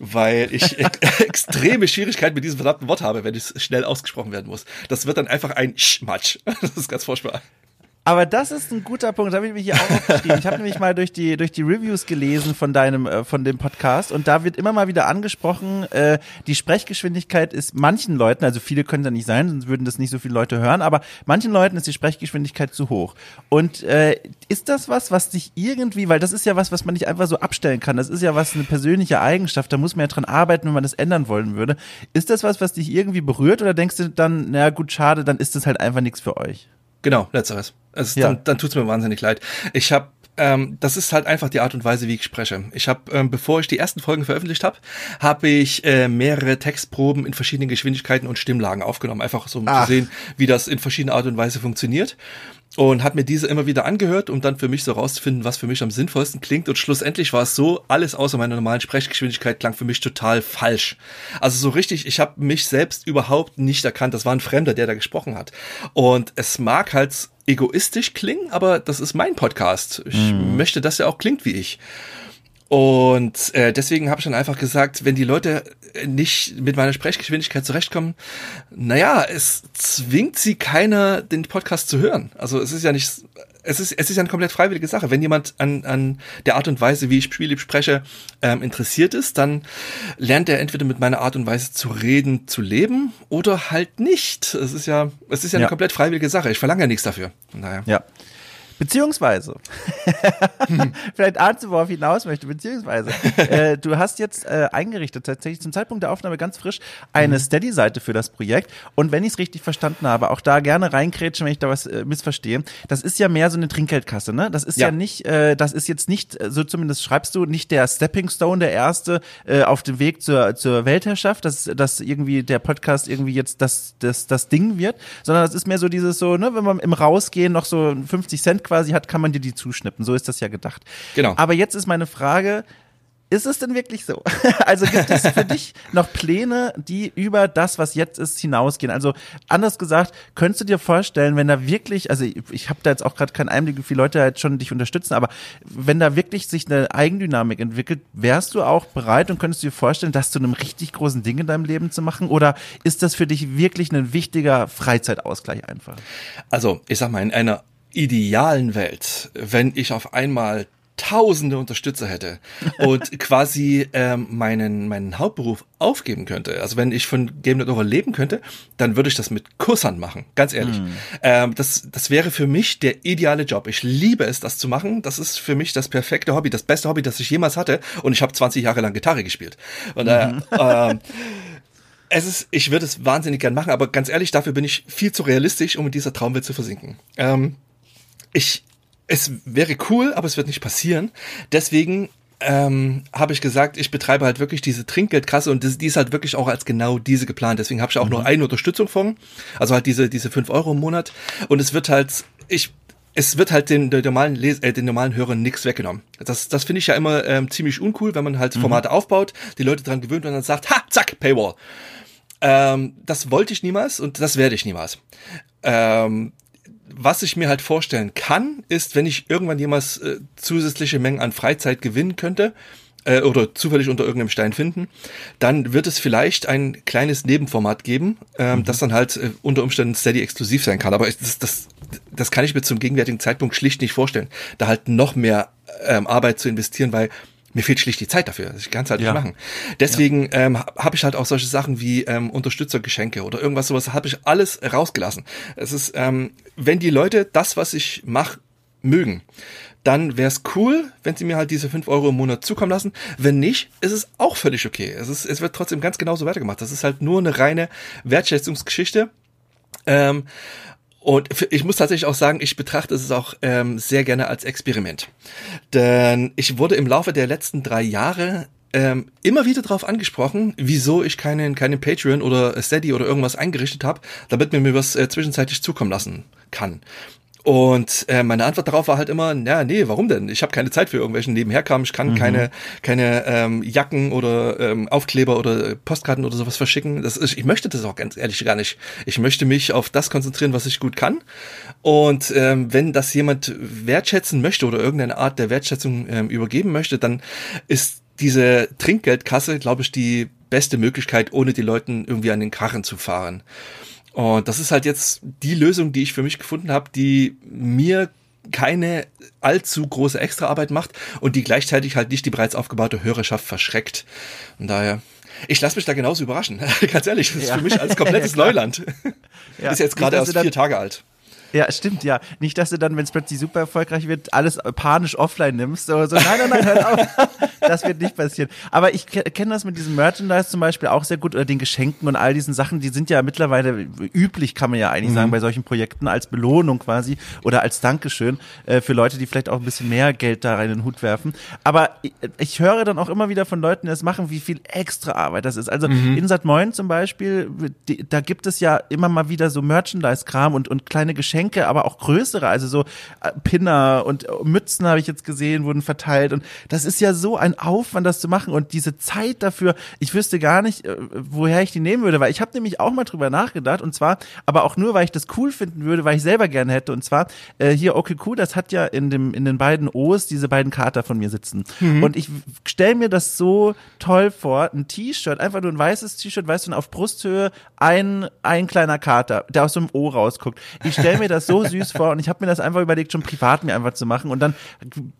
Weil ich extreme Schwierigkeiten mit diesem verdammten Wort habe, wenn es schnell ausgesprochen werden muss. Das wird dann einfach ein Schmatsch. Das ist ganz furchtbar. Aber das ist ein guter Punkt, da habe ich mich hier auch aufgeschrieben. Ich habe nämlich mal durch die, durch die Reviews gelesen von deinem, äh, von dem Podcast und da wird immer mal wieder angesprochen, äh, die Sprechgeschwindigkeit ist manchen Leuten, also viele können da nicht sein, sonst würden das nicht so viele Leute hören, aber manchen Leuten ist die Sprechgeschwindigkeit zu hoch. Und äh, ist das was, was dich irgendwie, weil das ist ja was, was man nicht einfach so abstellen kann, das ist ja was, eine persönliche Eigenschaft, da muss man ja dran arbeiten, wenn man das ändern wollen würde. Ist das was, was dich irgendwie berührt oder denkst du dann, na gut, schade, dann ist das halt einfach nichts für euch? Genau, letzteres. Also ja. dann, dann tut's mir wahnsinnig leid. Ich habe ähm, das ist halt einfach die Art und Weise, wie ich spreche. Ich habe, ähm, bevor ich die ersten Folgen veröffentlicht habe, habe ich äh, mehrere Textproben in verschiedenen Geschwindigkeiten und Stimmlagen aufgenommen, einfach so um Ach. zu sehen, wie das in verschiedener Art und Weise funktioniert. Und hat mir diese immer wieder angehört, um dann für mich so rauszufinden, was für mich am sinnvollsten klingt. Und schlussendlich war es so, alles außer meiner normalen Sprechgeschwindigkeit klang für mich total falsch. Also so richtig, ich habe mich selbst überhaupt nicht erkannt. Das war ein Fremder, der da gesprochen hat. Und es mag halt egoistisch klingen, aber das ist mein Podcast. Ich mhm. möchte, dass er auch klingt wie ich. Und äh, deswegen habe ich dann einfach gesagt, wenn die Leute nicht mit meiner Sprechgeschwindigkeit zurechtkommen, naja, es zwingt sie keiner, den Podcast zu hören. Also es ist ja nicht, es ist, es ist ja eine komplett freiwillige Sache. Wenn jemand an, an der Art und Weise, wie ich Spiele spreche, ähm, interessiert ist, dann lernt er entweder mit meiner Art und Weise zu reden, zu leben oder halt nicht. Es ist ja, es ist ja, ja. eine komplett freiwillige Sache. Ich verlange ja nichts dafür. Naja. Ja. Beziehungsweise, vielleicht ahnst du, worauf ich hinaus möchte, beziehungsweise, äh, du hast jetzt äh, eingerichtet, tatsächlich zum Zeitpunkt der Aufnahme ganz frisch, eine mhm. Steady-Seite für das Projekt. Und wenn ich es richtig verstanden habe, auch da gerne reinkrätschen, wenn ich da was äh, missverstehe, das ist ja mehr so eine Trinkgeldkasse, ne? Das ist ja, ja nicht, äh, das ist jetzt nicht, so zumindest schreibst du, nicht der Stepping Stone, der erste äh, auf dem Weg zur, zur Weltherrschaft, dass, dass irgendwie der Podcast irgendwie jetzt das, das, das Ding wird, sondern das ist mehr so dieses so, ne, wenn man im Rausgehen noch so 50 Cent quasi hat, kann man dir die zuschnippen. So ist das ja gedacht. Genau. Aber jetzt ist meine Frage, ist es denn wirklich so? Also gibt es für dich noch Pläne, die über das, was jetzt ist, hinausgehen? Also anders gesagt, könntest du dir vorstellen, wenn da wirklich, also ich, habe da jetzt auch gerade keinen Einblick, wie viele Leute halt schon dich unterstützen, aber wenn da wirklich sich eine Eigendynamik entwickelt, wärst du auch bereit und könntest du dir vorstellen, das zu einem richtig großen Ding in deinem Leben zu machen? Oder ist das für dich wirklich ein wichtiger Freizeitausgleich einfach? Also, ich sag mal, in einer idealen Welt, wenn ich auf einmal tausende Unterstützer hätte und quasi ähm, meinen, meinen Hauptberuf aufgeben könnte. Also wenn ich von Game Over leben könnte, dann würde ich das mit Kusshand machen, ganz ehrlich. Mm. Ähm, das, das wäre für mich der ideale Job. Ich liebe es, das zu machen. Das ist für mich das perfekte Hobby, das beste Hobby, das ich jemals hatte. Und ich habe 20 Jahre lang Gitarre gespielt. Und äh, ähm, es ist, ich würde es wahnsinnig gern machen, aber ganz ehrlich, dafür bin ich viel zu realistisch, um in dieser Traumwelt zu versinken. Ähm, ich, es wäre cool, aber es wird nicht passieren. Deswegen ähm, habe ich gesagt, ich betreibe halt wirklich diese Trinkgeldkasse und das, die ist halt wirklich auch als genau diese geplant. Deswegen habe ich auch mhm. nur eine Unterstützung von, also halt diese diese fünf Euro im Monat und es wird halt ich es wird halt den, den normalen Les äh, den normalen Hörern nichts weggenommen. Das, das finde ich ja immer ähm, ziemlich uncool, wenn man halt mhm. Formate aufbaut, die Leute dran gewöhnt und dann sagt, ha, zack, Paywall. Ähm, das wollte ich niemals und das werde ich niemals. Ähm, was ich mir halt vorstellen kann, ist, wenn ich irgendwann jemals äh, zusätzliche Mengen an Freizeit gewinnen könnte, äh, oder zufällig unter irgendeinem Stein finden, dann wird es vielleicht ein kleines Nebenformat geben, ähm, mhm. das dann halt äh, unter Umständen steady exklusiv sein kann. Aber ich, das, das, das kann ich mir zum gegenwärtigen Zeitpunkt schlicht nicht vorstellen, da halt noch mehr ähm, Arbeit zu investieren, weil mir fehlt schlicht die Zeit dafür. Ich kann es halt ja. nicht machen. Deswegen ja. ähm, habe ich halt auch solche Sachen wie ähm, Unterstützergeschenke oder irgendwas sowas, habe ich alles rausgelassen. Es ist, ähm, wenn die Leute das, was ich mache, mögen, dann wäre es cool, wenn sie mir halt diese fünf Euro im Monat zukommen lassen. Wenn nicht, ist es auch völlig okay. Es, ist, es wird trotzdem ganz genauso weitergemacht. Das ist halt nur eine reine Wertschätzungsgeschichte. Ähm, und ich muss tatsächlich auch sagen, ich betrachte es auch ähm, sehr gerne als Experiment. Denn ich wurde im Laufe der letzten drei Jahre ähm, immer wieder darauf angesprochen, wieso ich keinen, keinen Patreon oder Steady oder irgendwas eingerichtet habe, damit mir mir was äh, zwischenzeitlich zukommen lassen kann. Und äh, meine Antwort darauf war halt immer, ja, nee, warum denn? Ich habe keine Zeit für irgendwelchen Nebenherkram, ich kann mhm. keine, keine ähm, Jacken oder ähm, Aufkleber oder Postkarten oder sowas verschicken. Das ist, ich möchte das auch ganz ehrlich gar nicht. Ich möchte mich auf das konzentrieren, was ich gut kann. Und ähm, wenn das jemand wertschätzen möchte oder irgendeine Art der Wertschätzung ähm, übergeben möchte, dann ist diese Trinkgeldkasse, glaube ich, die beste Möglichkeit, ohne die Leuten irgendwie an den Karren zu fahren. Und das ist halt jetzt die Lösung, die ich für mich gefunden habe, die mir keine allzu große Extraarbeit macht und die gleichzeitig halt nicht die bereits aufgebaute Hörerschaft verschreckt. Und daher, ich lasse mich da genauso überraschen. Ganz ehrlich, das ist ja. für mich als komplettes ja, Neuland. Ja. Ist jetzt gerade erst vier Tage alt. Ja, stimmt, ja. Nicht, dass du dann, wenn es plötzlich super erfolgreich wird, alles panisch offline nimmst. So, so nein, nein, nein, hör auf. das wird nicht passieren. Aber ich kenne das mit diesem Merchandise zum Beispiel auch sehr gut, oder den Geschenken und all diesen Sachen, die sind ja mittlerweile üblich, kann man ja eigentlich mhm. sagen, bei solchen Projekten als Belohnung quasi oder als Dankeschön äh, für Leute, die vielleicht auch ein bisschen mehr Geld da rein in den Hut werfen. Aber ich, ich höre dann auch immer wieder von Leuten, die das machen, wie viel extra Arbeit das ist. Also mhm. in Sat Moin zum Beispiel, die, da gibt es ja immer mal wieder so Merchandise-Kram und, und kleine Geschenke Geschenke, aber auch größere, also so äh, Pinner und äh, Mützen habe ich jetzt gesehen, wurden verteilt und das ist ja so ein Aufwand, das zu machen und diese Zeit dafür, ich wüsste gar nicht, äh, woher ich die nehmen würde, weil ich habe nämlich auch mal drüber nachgedacht und zwar, aber auch nur, weil ich das cool finden würde, weil ich selber gerne hätte und zwar äh, hier okay cool, das hat ja in dem in den beiden O's diese beiden Kater von mir sitzen mhm. und ich stelle mir das so toll vor, ein T-Shirt, einfach nur ein weißes T-Shirt, weißt du, auf Brusthöhe ein ein kleiner Kater, der aus einem O rausguckt. Ich stelle mir das so süß vor und ich habe mir das einfach überlegt, schon privat mir einfach zu machen und dann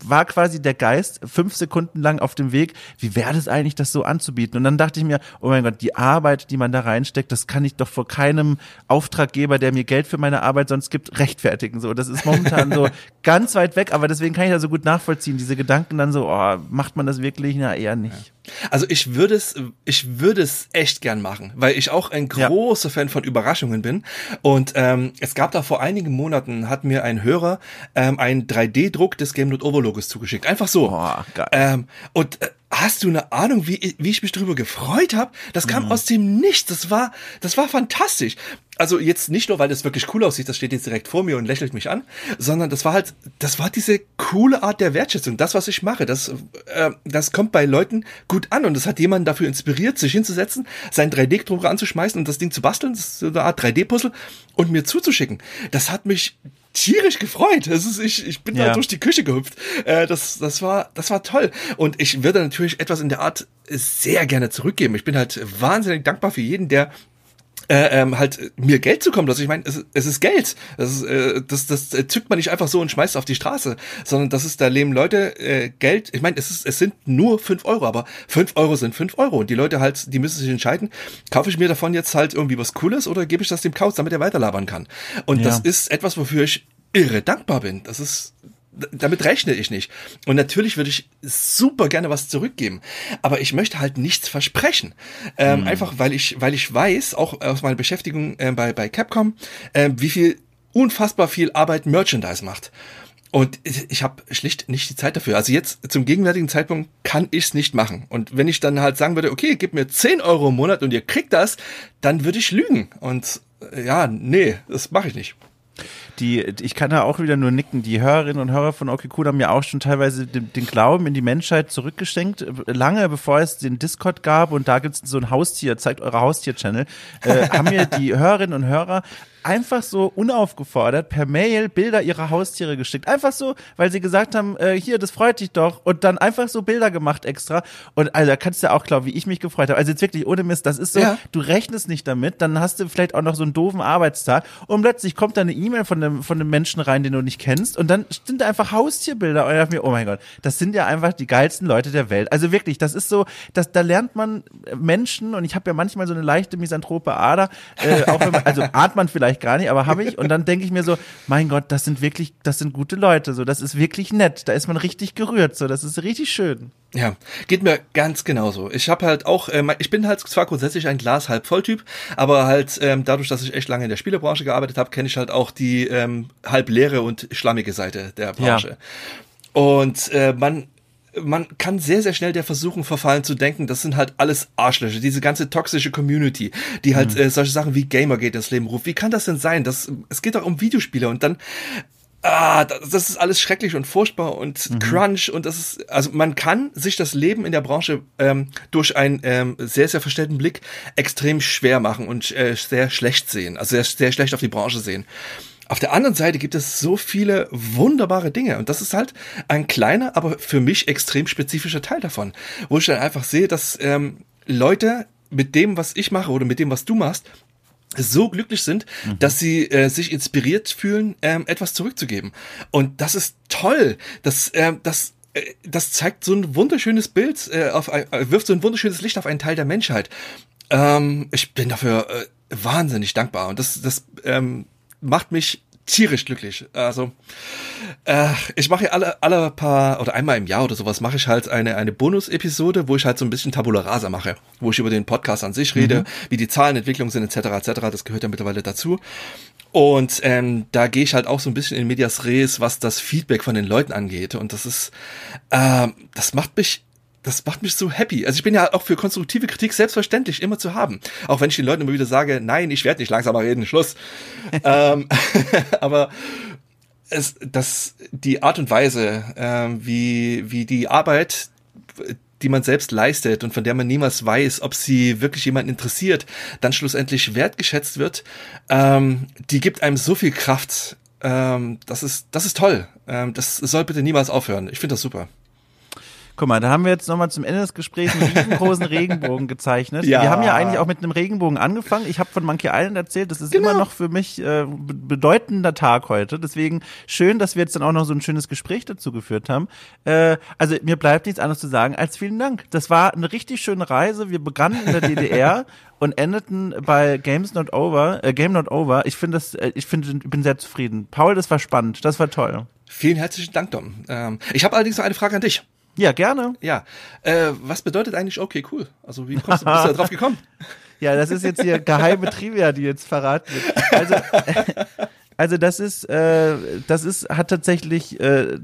war quasi der Geist fünf Sekunden lang auf dem Weg, wie wäre das eigentlich, das so anzubieten? Und dann dachte ich mir, oh mein Gott, die Arbeit, die man da reinsteckt, das kann ich doch vor keinem Auftraggeber, der mir Geld für meine Arbeit sonst gibt, rechtfertigen. So, das ist momentan so ganz weit weg, aber deswegen kann ich da so gut nachvollziehen. Diese Gedanken dann so, oh, macht man das wirklich? Na, eher nicht. Also ich würde es, ich würde es echt gern machen, weil ich auch ein großer ja. Fan von Überraschungen bin. Und ähm, es gab da vor einigen Monaten, hat mir ein Hörer ähm, einen 3D-Druck des Game Note Overlogos zugeschickt. Einfach so. Oh, geil. Ähm, und äh, Hast du eine Ahnung, wie, wie ich mich darüber gefreut habe? Das kam mhm. aus dem Nichts. Das war, das war fantastisch. Also jetzt nicht nur, weil das wirklich cool aussieht, das steht jetzt direkt vor mir und lächelt mich an, sondern das war halt, das war diese coole Art der Wertschätzung. Das, was ich mache, das, äh, das kommt bei Leuten gut an und das hat jemanden dafür inspiriert, sich hinzusetzen, seinen 3D-Drucker anzuschmeißen und das Ding zu basteln, das ist so eine Art 3D-Puzzle und mir zuzuschicken. Das hat mich tierisch gefreut. Das ist, ich, ich bin ja. da durch die Küche gehüpft. Äh, das, das war, das war toll. Und ich würde natürlich etwas in der Art sehr gerne zurückgeben. Ich bin halt wahnsinnig dankbar für jeden, der äh, ähm, halt mir Geld zukommen lassen. Ich meine, es, es ist Geld. Das, ist, äh, das, das zückt man nicht einfach so und schmeißt auf die Straße, sondern das ist, da leben Leute äh, Geld. Ich meine, es ist, es sind nur fünf Euro, aber fünf Euro sind fünf Euro und die Leute halt, die müssen sich entscheiden, kaufe ich mir davon jetzt halt irgendwie was Cooles oder gebe ich das dem Kauz, damit er weiterlabern kann. Und ja. das ist etwas, wofür ich irre dankbar bin. Das ist damit rechne ich nicht. Und natürlich würde ich super gerne was zurückgeben. Aber ich möchte halt nichts versprechen. Ähm, mhm. Einfach weil ich, weil ich weiß, auch aus meiner Beschäftigung äh, bei, bei Capcom, äh, wie viel unfassbar viel Arbeit Merchandise macht. Und ich habe schlicht nicht die Zeit dafür. Also jetzt zum gegenwärtigen Zeitpunkt kann ich es nicht machen. Und wenn ich dann halt sagen würde, okay, gib mir 10 Euro im Monat und ihr kriegt das, dann würde ich lügen. Und äh, ja, nee, das mache ich nicht die, ich kann da auch wieder nur nicken. Die Hörerinnen und Hörer von Cool haben mir auch schon teilweise den, den Glauben in die Menschheit zurückgeschenkt. Lange bevor es den Discord gab und da gibt es so ein Haustier, zeigt eure Haustier-Channel, äh, haben mir die Hörerinnen und Hörer einfach so unaufgefordert per Mail Bilder ihrer Haustiere geschickt. Einfach so, weil sie gesagt haben, äh, hier, das freut dich doch. Und dann einfach so Bilder gemacht extra. Und also da kannst du ja auch glauben, wie ich mich gefreut habe. Also jetzt wirklich ohne Mist, das ist so, ja. du rechnest nicht damit, dann hast du vielleicht auch noch so einen doofen Arbeitstag und plötzlich kommt da eine E-Mail von einem, von einem Menschen rein, den du nicht kennst und dann sind da einfach Haustierbilder und ich dachte mir, oh mein Gott, das sind ja einfach die geilsten Leute der Welt. Also wirklich, das ist so, das, da lernt man Menschen und ich habe ja manchmal so eine leichte misanthrope Ader, äh, auch wenn man, also ahnt man vielleicht vielleicht gar nicht, aber habe ich. Und dann denke ich mir so, mein Gott, das sind wirklich, das sind gute Leute. So, das ist wirklich nett. Da ist man richtig gerührt. So, das ist richtig schön. Ja, geht mir ganz genauso. Ich habe halt auch, äh, ich bin halt zwar grundsätzlich ein Glas halb voll Typ, aber halt ähm, dadurch, dass ich echt lange in der Spielebranche gearbeitet habe, kenne ich halt auch die ähm, halb leere und schlammige Seite der Branche. Ja. Und äh, man man kann sehr, sehr schnell der Versuchung verfallen zu denken, das sind halt alles Arschlöcher, diese ganze toxische Community, die halt mhm. äh, solche Sachen wie Gamergate ins Leben ruft. Wie kann das denn sein? Das, es geht doch um Videospiele und dann ah, das ist alles schrecklich und furchtbar und mhm. Crunch und das ist, also man kann sich das Leben in der Branche ähm, durch einen ähm, sehr, sehr verstellten Blick extrem schwer machen und äh, sehr schlecht sehen, also sehr, sehr schlecht auf die Branche sehen. Auf der anderen Seite gibt es so viele wunderbare Dinge und das ist halt ein kleiner, aber für mich extrem spezifischer Teil davon, wo ich dann einfach sehe, dass ähm, Leute mit dem, was ich mache oder mit dem, was du machst, so glücklich sind, mhm. dass sie äh, sich inspiriert fühlen, ähm, etwas zurückzugeben. Und das ist toll. Das, äh, das äh, das zeigt so ein wunderschönes Bild, äh, auf ein, äh, wirft so ein wunderschönes Licht auf einen Teil der Menschheit. Ähm, ich bin dafür äh, wahnsinnig dankbar und das, das ähm, macht mich tierisch glücklich. Also äh, ich mache ja alle alle paar oder einmal im Jahr oder sowas mache ich halt eine eine Bonus-Episode, wo ich halt so ein bisschen Tabula Rasa mache, wo ich über den Podcast an sich rede, mhm. wie die Zahlenentwicklung sind etc. etc. Das gehört ja mittlerweile dazu. Und ähm, da gehe ich halt auch so ein bisschen in Medias Res, was das Feedback von den Leuten angeht. Und das ist, äh, das macht mich das macht mich so happy. Also ich bin ja auch für konstruktive Kritik selbstverständlich immer zu haben. Auch wenn ich den Leuten immer wieder sage, nein, ich werde nicht langsamer reden, Schluss. ähm, aber es, das, die Art und Weise, ähm, wie, wie die Arbeit, die man selbst leistet und von der man niemals weiß, ob sie wirklich jemanden interessiert, dann schlussendlich wertgeschätzt wird, ähm, die gibt einem so viel Kraft. Ähm, das ist, das ist toll. Ähm, das soll bitte niemals aufhören. Ich finde das super. Guck mal, da haben wir jetzt nochmal zum Ende des Gesprächs einen riesengroßen Regenbogen gezeichnet. Ja. Wir haben ja eigentlich auch mit einem Regenbogen angefangen. Ich habe von Monkey Island erzählt, das ist genau. immer noch für mich äh, bedeutender Tag heute. Deswegen schön, dass wir jetzt dann auch noch so ein schönes Gespräch dazu geführt haben. Äh, also mir bleibt nichts anderes zu sagen als vielen Dank. Das war eine richtig schöne Reise. Wir begannen in der DDR und endeten bei Games Not Over, äh, Game Not Over. Ich finde das, äh, ich finde, bin sehr zufrieden. Paul, das war spannend, das war toll. Vielen herzlichen Dank, Dom. Ähm, ich habe allerdings noch eine Frage an dich. Ja, gerne. Ja. Äh, was bedeutet eigentlich okay, cool? Also wie kommst du, bist du da drauf gekommen? ja, das ist jetzt hier geheime Trivia, die jetzt verraten wird. Also, also das ist, äh, das ist, hat tatsächlich, äh,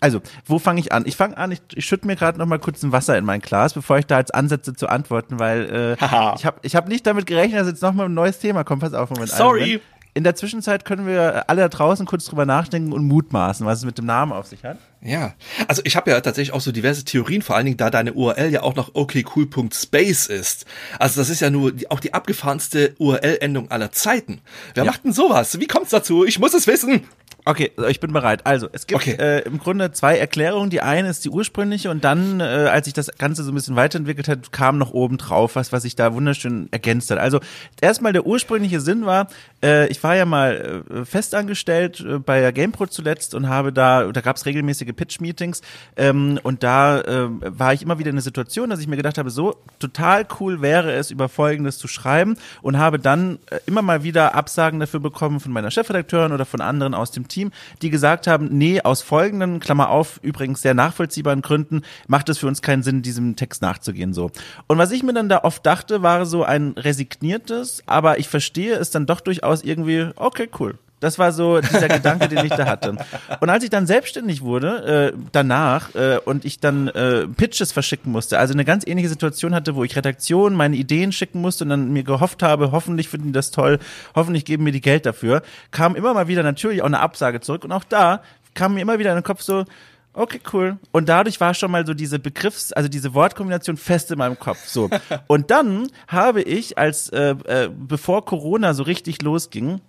also wo fange ich an? Ich fange an, ich, ich schütte mir gerade noch mal kurz ein Wasser in mein Glas, bevor ich da jetzt ansetze zu antworten, weil äh, ich habe ich hab nicht damit gerechnet, dass jetzt noch mal ein neues Thema kommt. Pass auf, Moment. Sorry. In der Zwischenzeit können wir alle da draußen kurz drüber nachdenken und mutmaßen, was es mit dem Namen auf sich hat. Ja, also ich habe ja tatsächlich auch so diverse Theorien, vor allen Dingen da deine URL ja auch noch okcool.space ist. Also das ist ja nur die, auch die abgefahrenste URL-Endung aller Zeiten. Wer ja. macht denn sowas? Wie kommt's dazu? Ich muss es wissen. Okay, ich bin bereit. Also, es gibt okay. äh, im Grunde zwei Erklärungen. Die eine ist die ursprüngliche und dann, äh, als sich das Ganze so ein bisschen weiterentwickelt hat, kam noch oben drauf was, was sich da wunderschön ergänzt hat. Also, erstmal der ursprüngliche Sinn war, äh, ich war ja mal äh, festangestellt äh, bei der GamePro zuletzt und habe da, da gab es regelmäßige Pitch-Meetings ähm, und da äh, war ich immer wieder in der Situation, dass ich mir gedacht habe, so total cool wäre es, über Folgendes zu schreiben und habe dann äh, immer mal wieder Absagen dafür bekommen von meiner Chefredakteurin oder von anderen aus dem Team Team, die gesagt haben, nee, aus folgenden, Klammer auf, übrigens sehr nachvollziehbaren Gründen, macht es für uns keinen Sinn, diesem Text nachzugehen, so. Und was ich mir dann da oft dachte, war so ein resigniertes, aber ich verstehe es dann doch durchaus irgendwie, okay, cool. Das war so dieser Gedanke, den ich da hatte. Und als ich dann selbstständig wurde, äh, danach, äh, und ich dann äh, Pitches verschicken musste, also eine ganz ähnliche Situation hatte, wo ich Redaktion meine Ideen schicken musste und dann mir gehofft habe, hoffentlich finden die das toll, hoffentlich geben mir die Geld dafür, kam immer mal wieder natürlich auch eine Absage zurück. Und auch da kam mir immer wieder in den Kopf so, Okay, cool. Und dadurch war schon mal so diese Begriffs-, also diese Wortkombination fest in meinem Kopf. So. Und dann habe ich, als äh, äh, bevor Corona so richtig losging,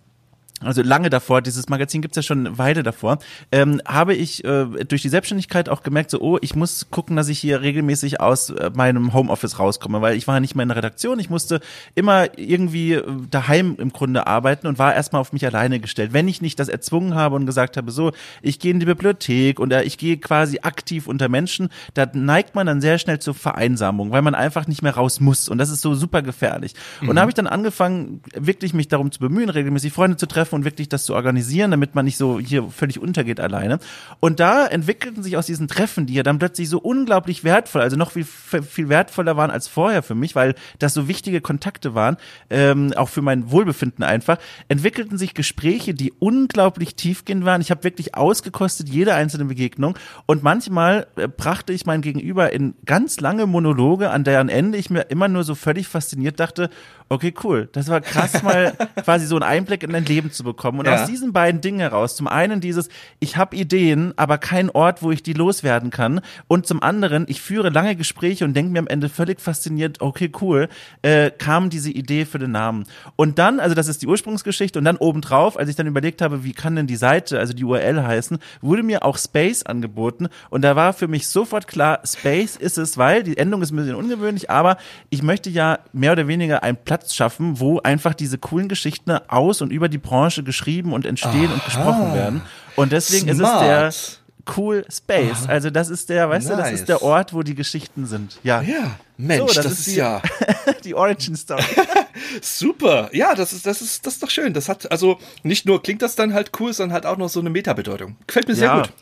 also lange davor, dieses Magazin gibt's ja schon eine Weile davor, ähm, habe ich äh, durch die Selbstständigkeit auch gemerkt, so, oh, ich muss gucken, dass ich hier regelmäßig aus äh, meinem Homeoffice rauskomme, weil ich war ja nicht mehr in der Redaktion, ich musste immer irgendwie äh, daheim im Grunde arbeiten und war erstmal auf mich alleine gestellt. Wenn ich nicht das erzwungen habe und gesagt habe, so, ich gehe in die Bibliothek und äh, ich gehe quasi aktiv unter Menschen, da neigt man dann sehr schnell zur Vereinsamung, weil man einfach nicht mehr raus muss und das ist so super gefährlich. Mhm. Und da habe ich dann angefangen, wirklich mich darum zu bemühen, regelmäßig Freunde zu treffen, treffen und wirklich das zu organisieren, damit man nicht so hier völlig untergeht alleine. Und da entwickelten sich aus diesen Treffen, die ja dann plötzlich so unglaublich wertvoll, also noch viel, viel wertvoller waren als vorher für mich, weil das so wichtige Kontakte waren, ähm, auch für mein Wohlbefinden einfach, entwickelten sich Gespräche, die unglaublich tiefgehend waren. Ich habe wirklich ausgekostet jede einzelne Begegnung und manchmal äh, brachte ich mein Gegenüber in ganz lange Monologe, an deren Ende ich mir immer nur so völlig fasziniert dachte, okay, cool. Das war krass, mal quasi so einen Einblick in dein Leben zu bekommen. Und ja. aus diesen beiden Dingen heraus, zum einen dieses, ich habe Ideen, aber kein Ort, wo ich die loswerden kann. Und zum anderen, ich führe lange Gespräche und denke mir am Ende völlig fasziniert, okay, cool, äh, kam diese Idee für den Namen. Und dann, also das ist die Ursprungsgeschichte, und dann obendrauf, als ich dann überlegt habe, wie kann denn die Seite, also die URL heißen, wurde mir auch Space angeboten. Und da war für mich sofort klar, Space ist es, weil die Endung ist ein bisschen ungewöhnlich, aber ich möchte ja mehr oder weniger ein Platz Platz schaffen, wo einfach diese coolen Geschichten aus und über die Branche geschrieben und entstehen Aha. und gesprochen werden. Und deswegen Smart. ist es der Cool Space. Aha. Also das ist der, weißt nice. du, das ist der Ort, wo die Geschichten sind. Ja. Ja. Mensch, so, das, das, ist, die, ja die Origin Story. Super. Ja, das ist, das ist, das ist doch schön. Das hat, also nicht nur klingt das dann halt cool, sondern hat auch noch so eine Metabedeutung. Gefällt mir sehr ja, gut.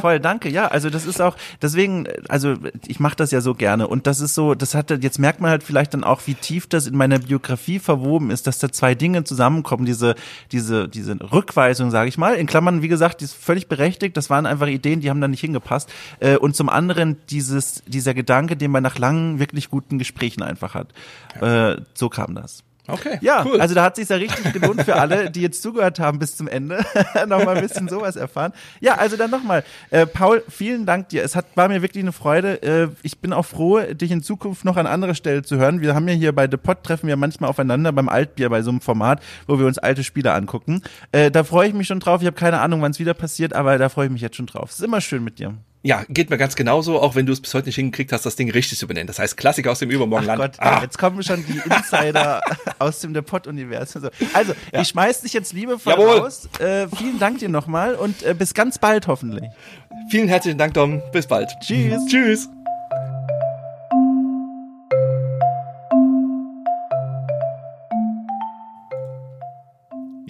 Voll, danke. Ja, also das ist auch, deswegen, also ich mache das ja so gerne. Und das ist so, das hat, jetzt merkt man halt vielleicht dann auch, wie tief das in meiner Biografie verwoben ist, dass da zwei Dinge zusammenkommen. Diese, diese, diese Rückweisung, sage ich mal. In Klammern, wie gesagt, die ist völlig berechtigt. Das waren einfach Ideen, die haben da nicht hingepasst. Äh, und zum anderen dieses, dieser Gedanke, den man nach langen, wirklich guten Gesprächen einfach hat. Ja. Äh, so kam das. Okay. Ja, cool. also da hat sich ja richtig gelohnt für alle, die jetzt zugehört haben bis zum Ende, nochmal ein bisschen sowas erfahren. Ja, also dann nochmal, äh, Paul, vielen Dank dir. Es hat, war mir wirklich eine Freude. Äh, ich bin auch froh, dich in Zukunft noch an anderer Stelle zu hören. Wir haben ja hier bei The Pod treffen wir manchmal aufeinander beim Altbier bei so einem Format, wo wir uns alte Spiele angucken. Äh, da freue ich mich schon drauf. Ich habe keine Ahnung, wann es wieder passiert, aber da freue ich mich jetzt schon drauf. Es ist immer schön mit dir. Ja, geht mir ganz genauso, auch wenn du es bis heute nicht hingekriegt hast, das Ding richtig zu benennen. Das heißt Klassiker aus dem Übermorgenland. Ach Gott, ah. jetzt kommen schon die Insider aus dem Depot-Universum. Also, ja. ich schmeiß dich jetzt liebevoll Jawohl. raus. Äh, vielen Dank dir nochmal und äh, bis ganz bald hoffentlich. Vielen herzlichen Dank, Dom. Bis bald. Tschüss. Tschüss.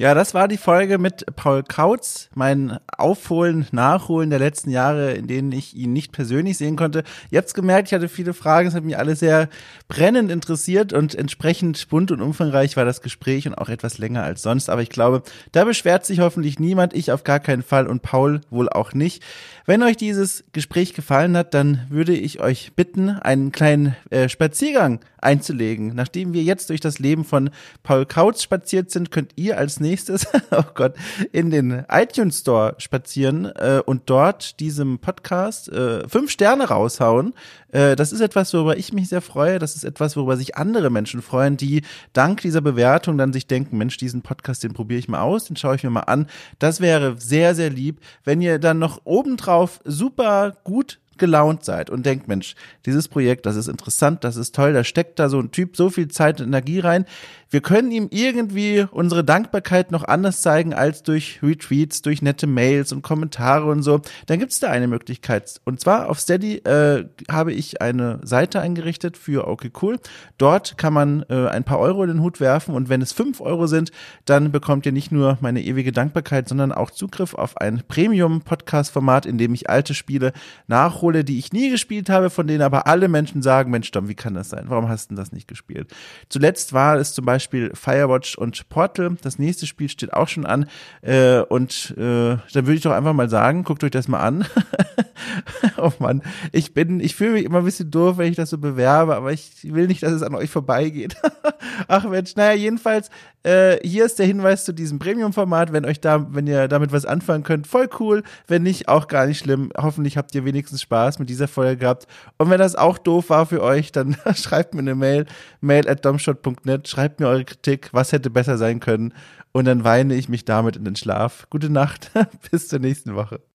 Ja, das war die Folge mit Paul Kautz, mein Aufholen, Nachholen der letzten Jahre, in denen ich ihn nicht persönlich sehen konnte. Habt's gemerkt, ich hatte viele Fragen, es hat mich alle sehr brennend interessiert und entsprechend bunt und umfangreich war das Gespräch und auch etwas länger als sonst. Aber ich glaube, da beschwert sich hoffentlich niemand, ich auf gar keinen Fall und Paul wohl auch nicht. Wenn euch dieses Gespräch gefallen hat, dann würde ich euch bitten, einen kleinen äh, Spaziergang einzulegen. Nachdem wir jetzt durch das Leben von Paul Kautz spaziert sind, könnt ihr als nächstes, oh Gott, in den iTunes Store spazieren äh, und dort diesem Podcast äh, fünf Sterne raushauen. Äh, das ist etwas, worüber ich mich sehr freue. Das ist etwas, worüber sich andere Menschen freuen, die dank dieser Bewertung dann sich denken, Mensch, diesen Podcast, den probiere ich mal aus, den schaue ich mir mal an. Das wäre sehr, sehr lieb, wenn ihr dann noch obendrauf super gut gelaunt seid und denkt, Mensch, dieses Projekt, das ist interessant, das ist toll, da steckt da so ein Typ so viel Zeit und Energie rein. Wir können ihm irgendwie unsere Dankbarkeit noch anders zeigen als durch Retweets, durch nette Mails und Kommentare und so. Dann gibt es da eine Möglichkeit. Und zwar auf Steady äh, habe ich eine Seite eingerichtet für Okay Cool. Dort kann man äh, ein paar Euro in den Hut werfen und wenn es fünf Euro sind, dann bekommt ihr nicht nur meine ewige Dankbarkeit, sondern auch Zugriff auf ein Premium-Podcast-Format, in dem ich alte Spiele nachhole die ich nie gespielt habe, von denen aber alle Menschen sagen, Mensch, Dom, wie kann das sein? Warum hast du das nicht gespielt? Zuletzt war es zum Beispiel Firewatch und Portal. Das nächste Spiel steht auch schon an. Äh, und äh, dann würde ich doch einfach mal sagen, guckt euch das mal an. oh Mann, ich bin, ich fühle mich immer ein bisschen doof, wenn ich das so bewerbe, aber ich will nicht, dass es an euch vorbeigeht. Ach Mensch, naja, jedenfalls, äh, hier ist der Hinweis zu diesem Premium-Format. Wenn euch da, wenn ihr damit was anfangen könnt, voll cool. Wenn nicht, auch gar nicht schlimm. Hoffentlich habt ihr wenigstens Spaß mit dieser Folge gehabt. Und wenn das auch doof war für euch, dann schreibt mir eine Mail, mail at domshot.net, schreibt mir eure Kritik, was hätte besser sein können. Und dann weine ich mich damit in den Schlaf. Gute Nacht, bis zur nächsten Woche.